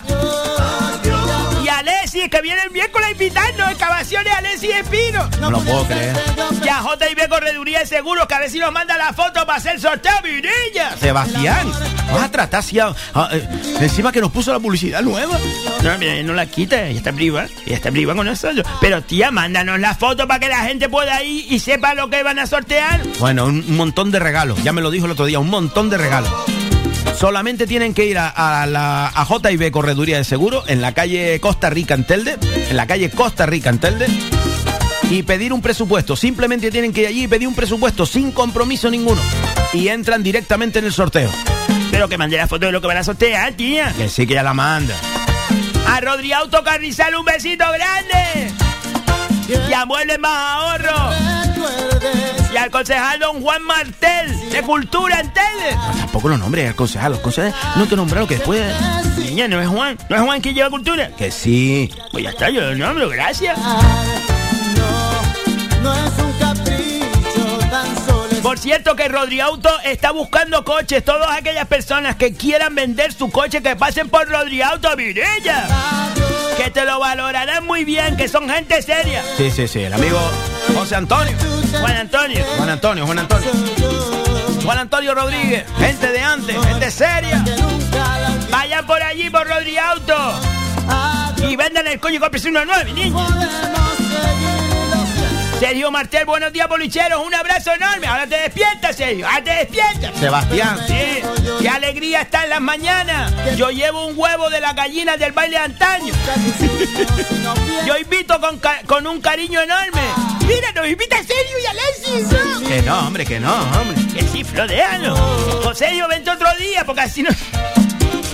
Y Alessi, que viene el miércoles invitando, excavaciones Alessi Espino. No lo puedo creer. Ya JB Correduría de Seguros, que a ver si nos manda la foto para hacer sorteo, Virilla. Sebastián, vas a tratar si a- a- eh, encima que nos puso la publicidad nueva. No, mira, no la quita, ella está privada, ella está privada con nosotros. Pero tía, mándanos la foto para que la gente pueda ir y sepa lo que van a sortear. Bueno, un, un montón de regalos. Ya me lo dijo el otro día, un montón de regalos. Solamente tienen que ir a, a la a JB Correduría de Seguro en la calle Costa Rica en Telde, en la calle Costa Rica en Telde, y pedir un presupuesto. Simplemente tienen que ir allí y pedir un presupuesto sin compromiso ninguno. Y entran directamente en el sorteo. Pero que mande la foto de lo que van a sortear, tía. Que sí que ya la manda. A Rodri Auto Carrizal un besito grande. Y a Muebles Más Ahorro. Y al concejal don Juan Martel de Cultura en Tele. Tampoco los nombres, el concejal. Los concejales no te nombraron que después. Niña, no es Juan. No es Juan que lleva cultura. Que sí. Pues ya está, yo lo nombro, gracias. No es un capricho tan solo. Por cierto que Rodri Auto está buscando coches. Todas aquellas personas que quieran vender su coche que pasen por Rodri Auto Virella. Que te lo valorarán muy bien, que son gente seria. Sí, sí, sí. El amigo José Antonio. Juan Antonio. Juan Antonio, Juan Antonio. Juan Antonio Rodríguez. Gente de antes, gente seria. Vayan por allí por Rodri Auto. Y vendan el coche y compres uno nuevo, niño. Sergio Martel, buenos días, bolicheros. Un abrazo enorme. Ahora te despiertas, Sergio. Ahora te despiertas. Sebastián. Sí. Qué alegría está en las mañanas. Yo llevo un huevo de la gallina del baile de antaño. Yo invito con, con un cariño enorme. Mira, nos invita Sergio y Alexis. Que no, hombre, que no, hombre. Que sí, florealo. José, yo vente otro día, porque así no.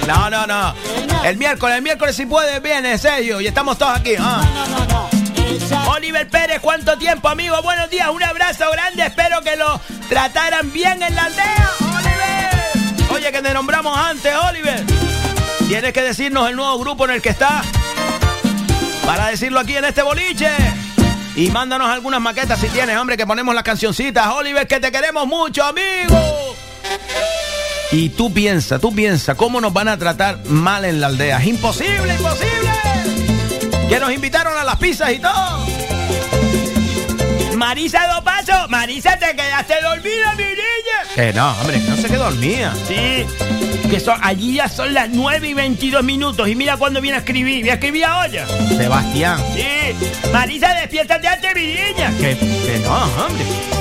No, no, no. El miércoles, el miércoles si puedes, viene, serio. Y estamos todos aquí. ah. Oliver Pérez, ¿cuánto tiempo, amigo? Buenos días, un abrazo grande. Espero que lo trataran bien en la aldea. Oliver. Oye, que te nombramos antes, Oliver. Tienes que decirnos el nuevo grupo en el que está. Para decirlo aquí en este boliche. Y mándanos algunas maquetas si tienes, hombre, que ponemos las cancioncitas. Oliver, que te queremos mucho, amigo. Y tú piensa, tú piensa, ¿cómo nos van a tratar mal en la aldea? Imposible, imposible. Que nos invitaron a las pizzas y todo. Marisa dos pasos. Marisa, te quedaste dormida, mi niña. Que no, hombre, que no se quedó dormida. Sí. Que son, allí ya son las 9 y 22 minutos. Y mira cuándo viene a escribir. Voy a escribir ahora. Sebastián. Sí. Marisa, despiértate antes, mi niña. Que, que no, hombre.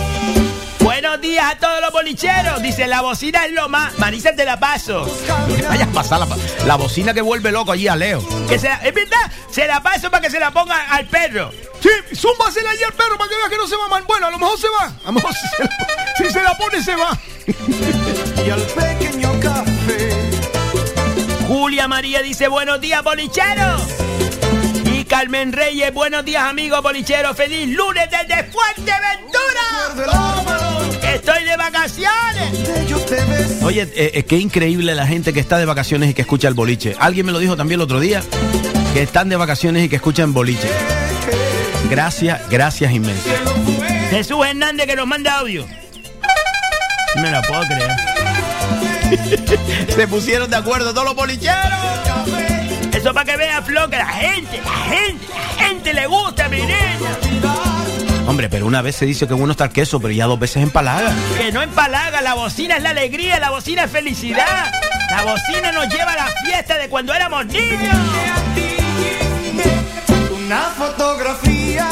Buenos días a todos los bolicheros. Dice, la bocina es lo más. Marisa, te la paso. No le vayas a pasar la, la bocina que vuelve loco allí a Leo. Que se la, es verdad, se la paso para que se la ponga al perro. Sí, zúmbasela ahí al perro para que vea que no se va mal. Bueno, a lo mejor se va. A lo mejor si se la, si se la pone, se va. Y al pequeño café. Julia María dice, buenos días, bolicheros. Y Carmen Reyes, buenos días, amigos bolicheros. Feliz lunes desde Fuerteventura. Estoy de vacaciones. Oye, eh, eh, qué increíble la gente que está de vacaciones y que escucha el boliche. Alguien me lo dijo también el otro día, que están de vacaciones y que escuchan boliche. Gracias, gracias inmensas. Jesús Hernández que nos manda audio. No me lo puedo creer. Se pusieron de acuerdo todos los bolicheros. Eso para que vea, Flo, que la gente, la gente, la gente le gusta, mi niña. Hombre, pero una vez se dice que bueno está el queso, pero ya dos veces empalaga. Que no empalaga, la bocina es la alegría, la bocina es felicidad. La bocina nos lleva a la fiesta de cuando éramos niños. Una fotografía.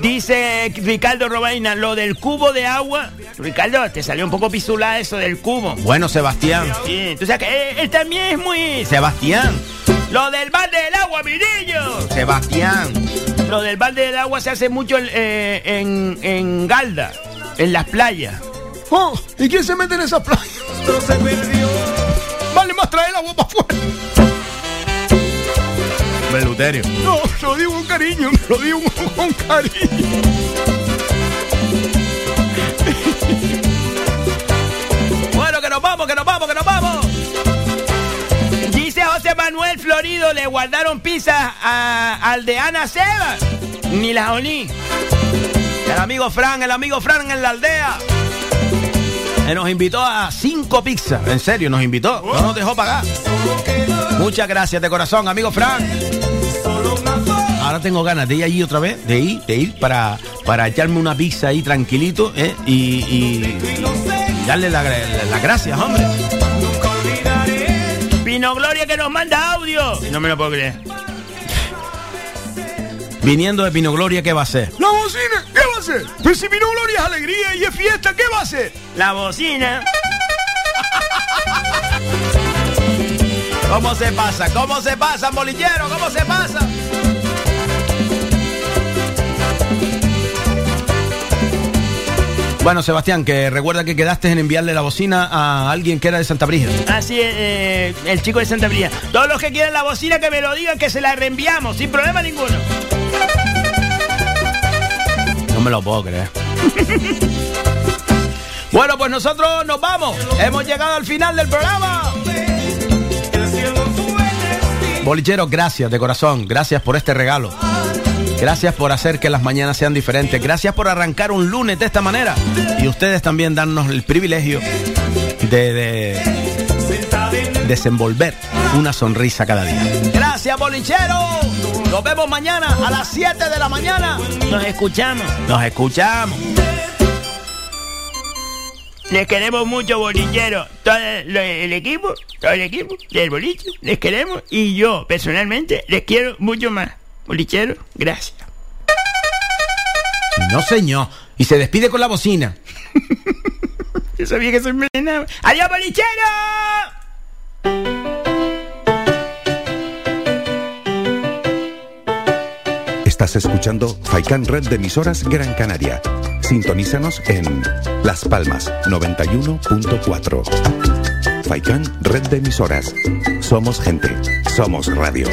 Dice Ricardo Robaina, lo del cubo de agua. Ricardo, te salió un poco pisulada eso del cubo. Bueno, Sebastián. Sí, tú sabes que él, él también es muy... Sebastián. Lo del balde del agua, mi niño. Sebastián. Lo del balde del agua se hace mucho eh, en, en Galda, en las playas. Oh, ¿y quién se mete en esa playa? se perdió. Vale más traer el agua para afuera. Beluterio. No, lo digo con cariño, lo digo con cariño. Le guardaron pizzas a, al de Ana Sebas. Ni las olí. El amigo Fran, el amigo Fran en la aldea. Que nos invitó a cinco pizzas. En serio, nos invitó. No nos dejó pagar. Muchas gracias de corazón, amigo Frank. Ahora tengo ganas de ir allí otra vez, de ir, de ir para, para echarme una pizza ahí tranquilito ¿eh? y, darle las la, gracias, hombre. Pino Gloria que nos manda audio. No me lo puedo creer. Viniendo de Pino Gloria, ¿qué va a ser? La bocina, ¿qué va a ser? Pues si mi gloria es alegría y es fiesta, ¿qué va a ser? La bocina. ¿Cómo se pasa? ¿Cómo se pasa, bolillero? ¿Cómo se pasa? Bueno, Sebastián, que recuerda que quedaste en enviarle la bocina a alguien que era de Santa Brígida. Así es, eh, el chico de Santa María. Todos los que quieran la bocina que me lo digan que se la reenviamos, sin problema ninguno. No me lo puedo creer. bueno, pues nosotros nos vamos. Hemos llegado al final del programa. Bolicheros, gracias de corazón. Gracias por este regalo. Gracias por hacer que las mañanas sean diferentes. Gracias por arrancar un lunes de esta manera. Y ustedes también darnos el privilegio de, de desenvolver una sonrisa cada día. Gracias, bolichero. Nos vemos mañana a las 7 de la mañana. Nos escuchamos. Nos escuchamos. Les queremos mucho, bolilleros. Todo el equipo, todo el equipo del boliche, les queremos. Y yo, personalmente, les quiero mucho más. Bolicheros, gracias. No, señor. Y se despide con la bocina. Yo sabía que soy envenenado. ¡Adiós, bolicheros! Estás escuchando Faikan Red de emisoras Gran Canaria. Sintonízanos en Las Palmas 91.4. Faikan Red de emisoras. Somos gente. Somos radio.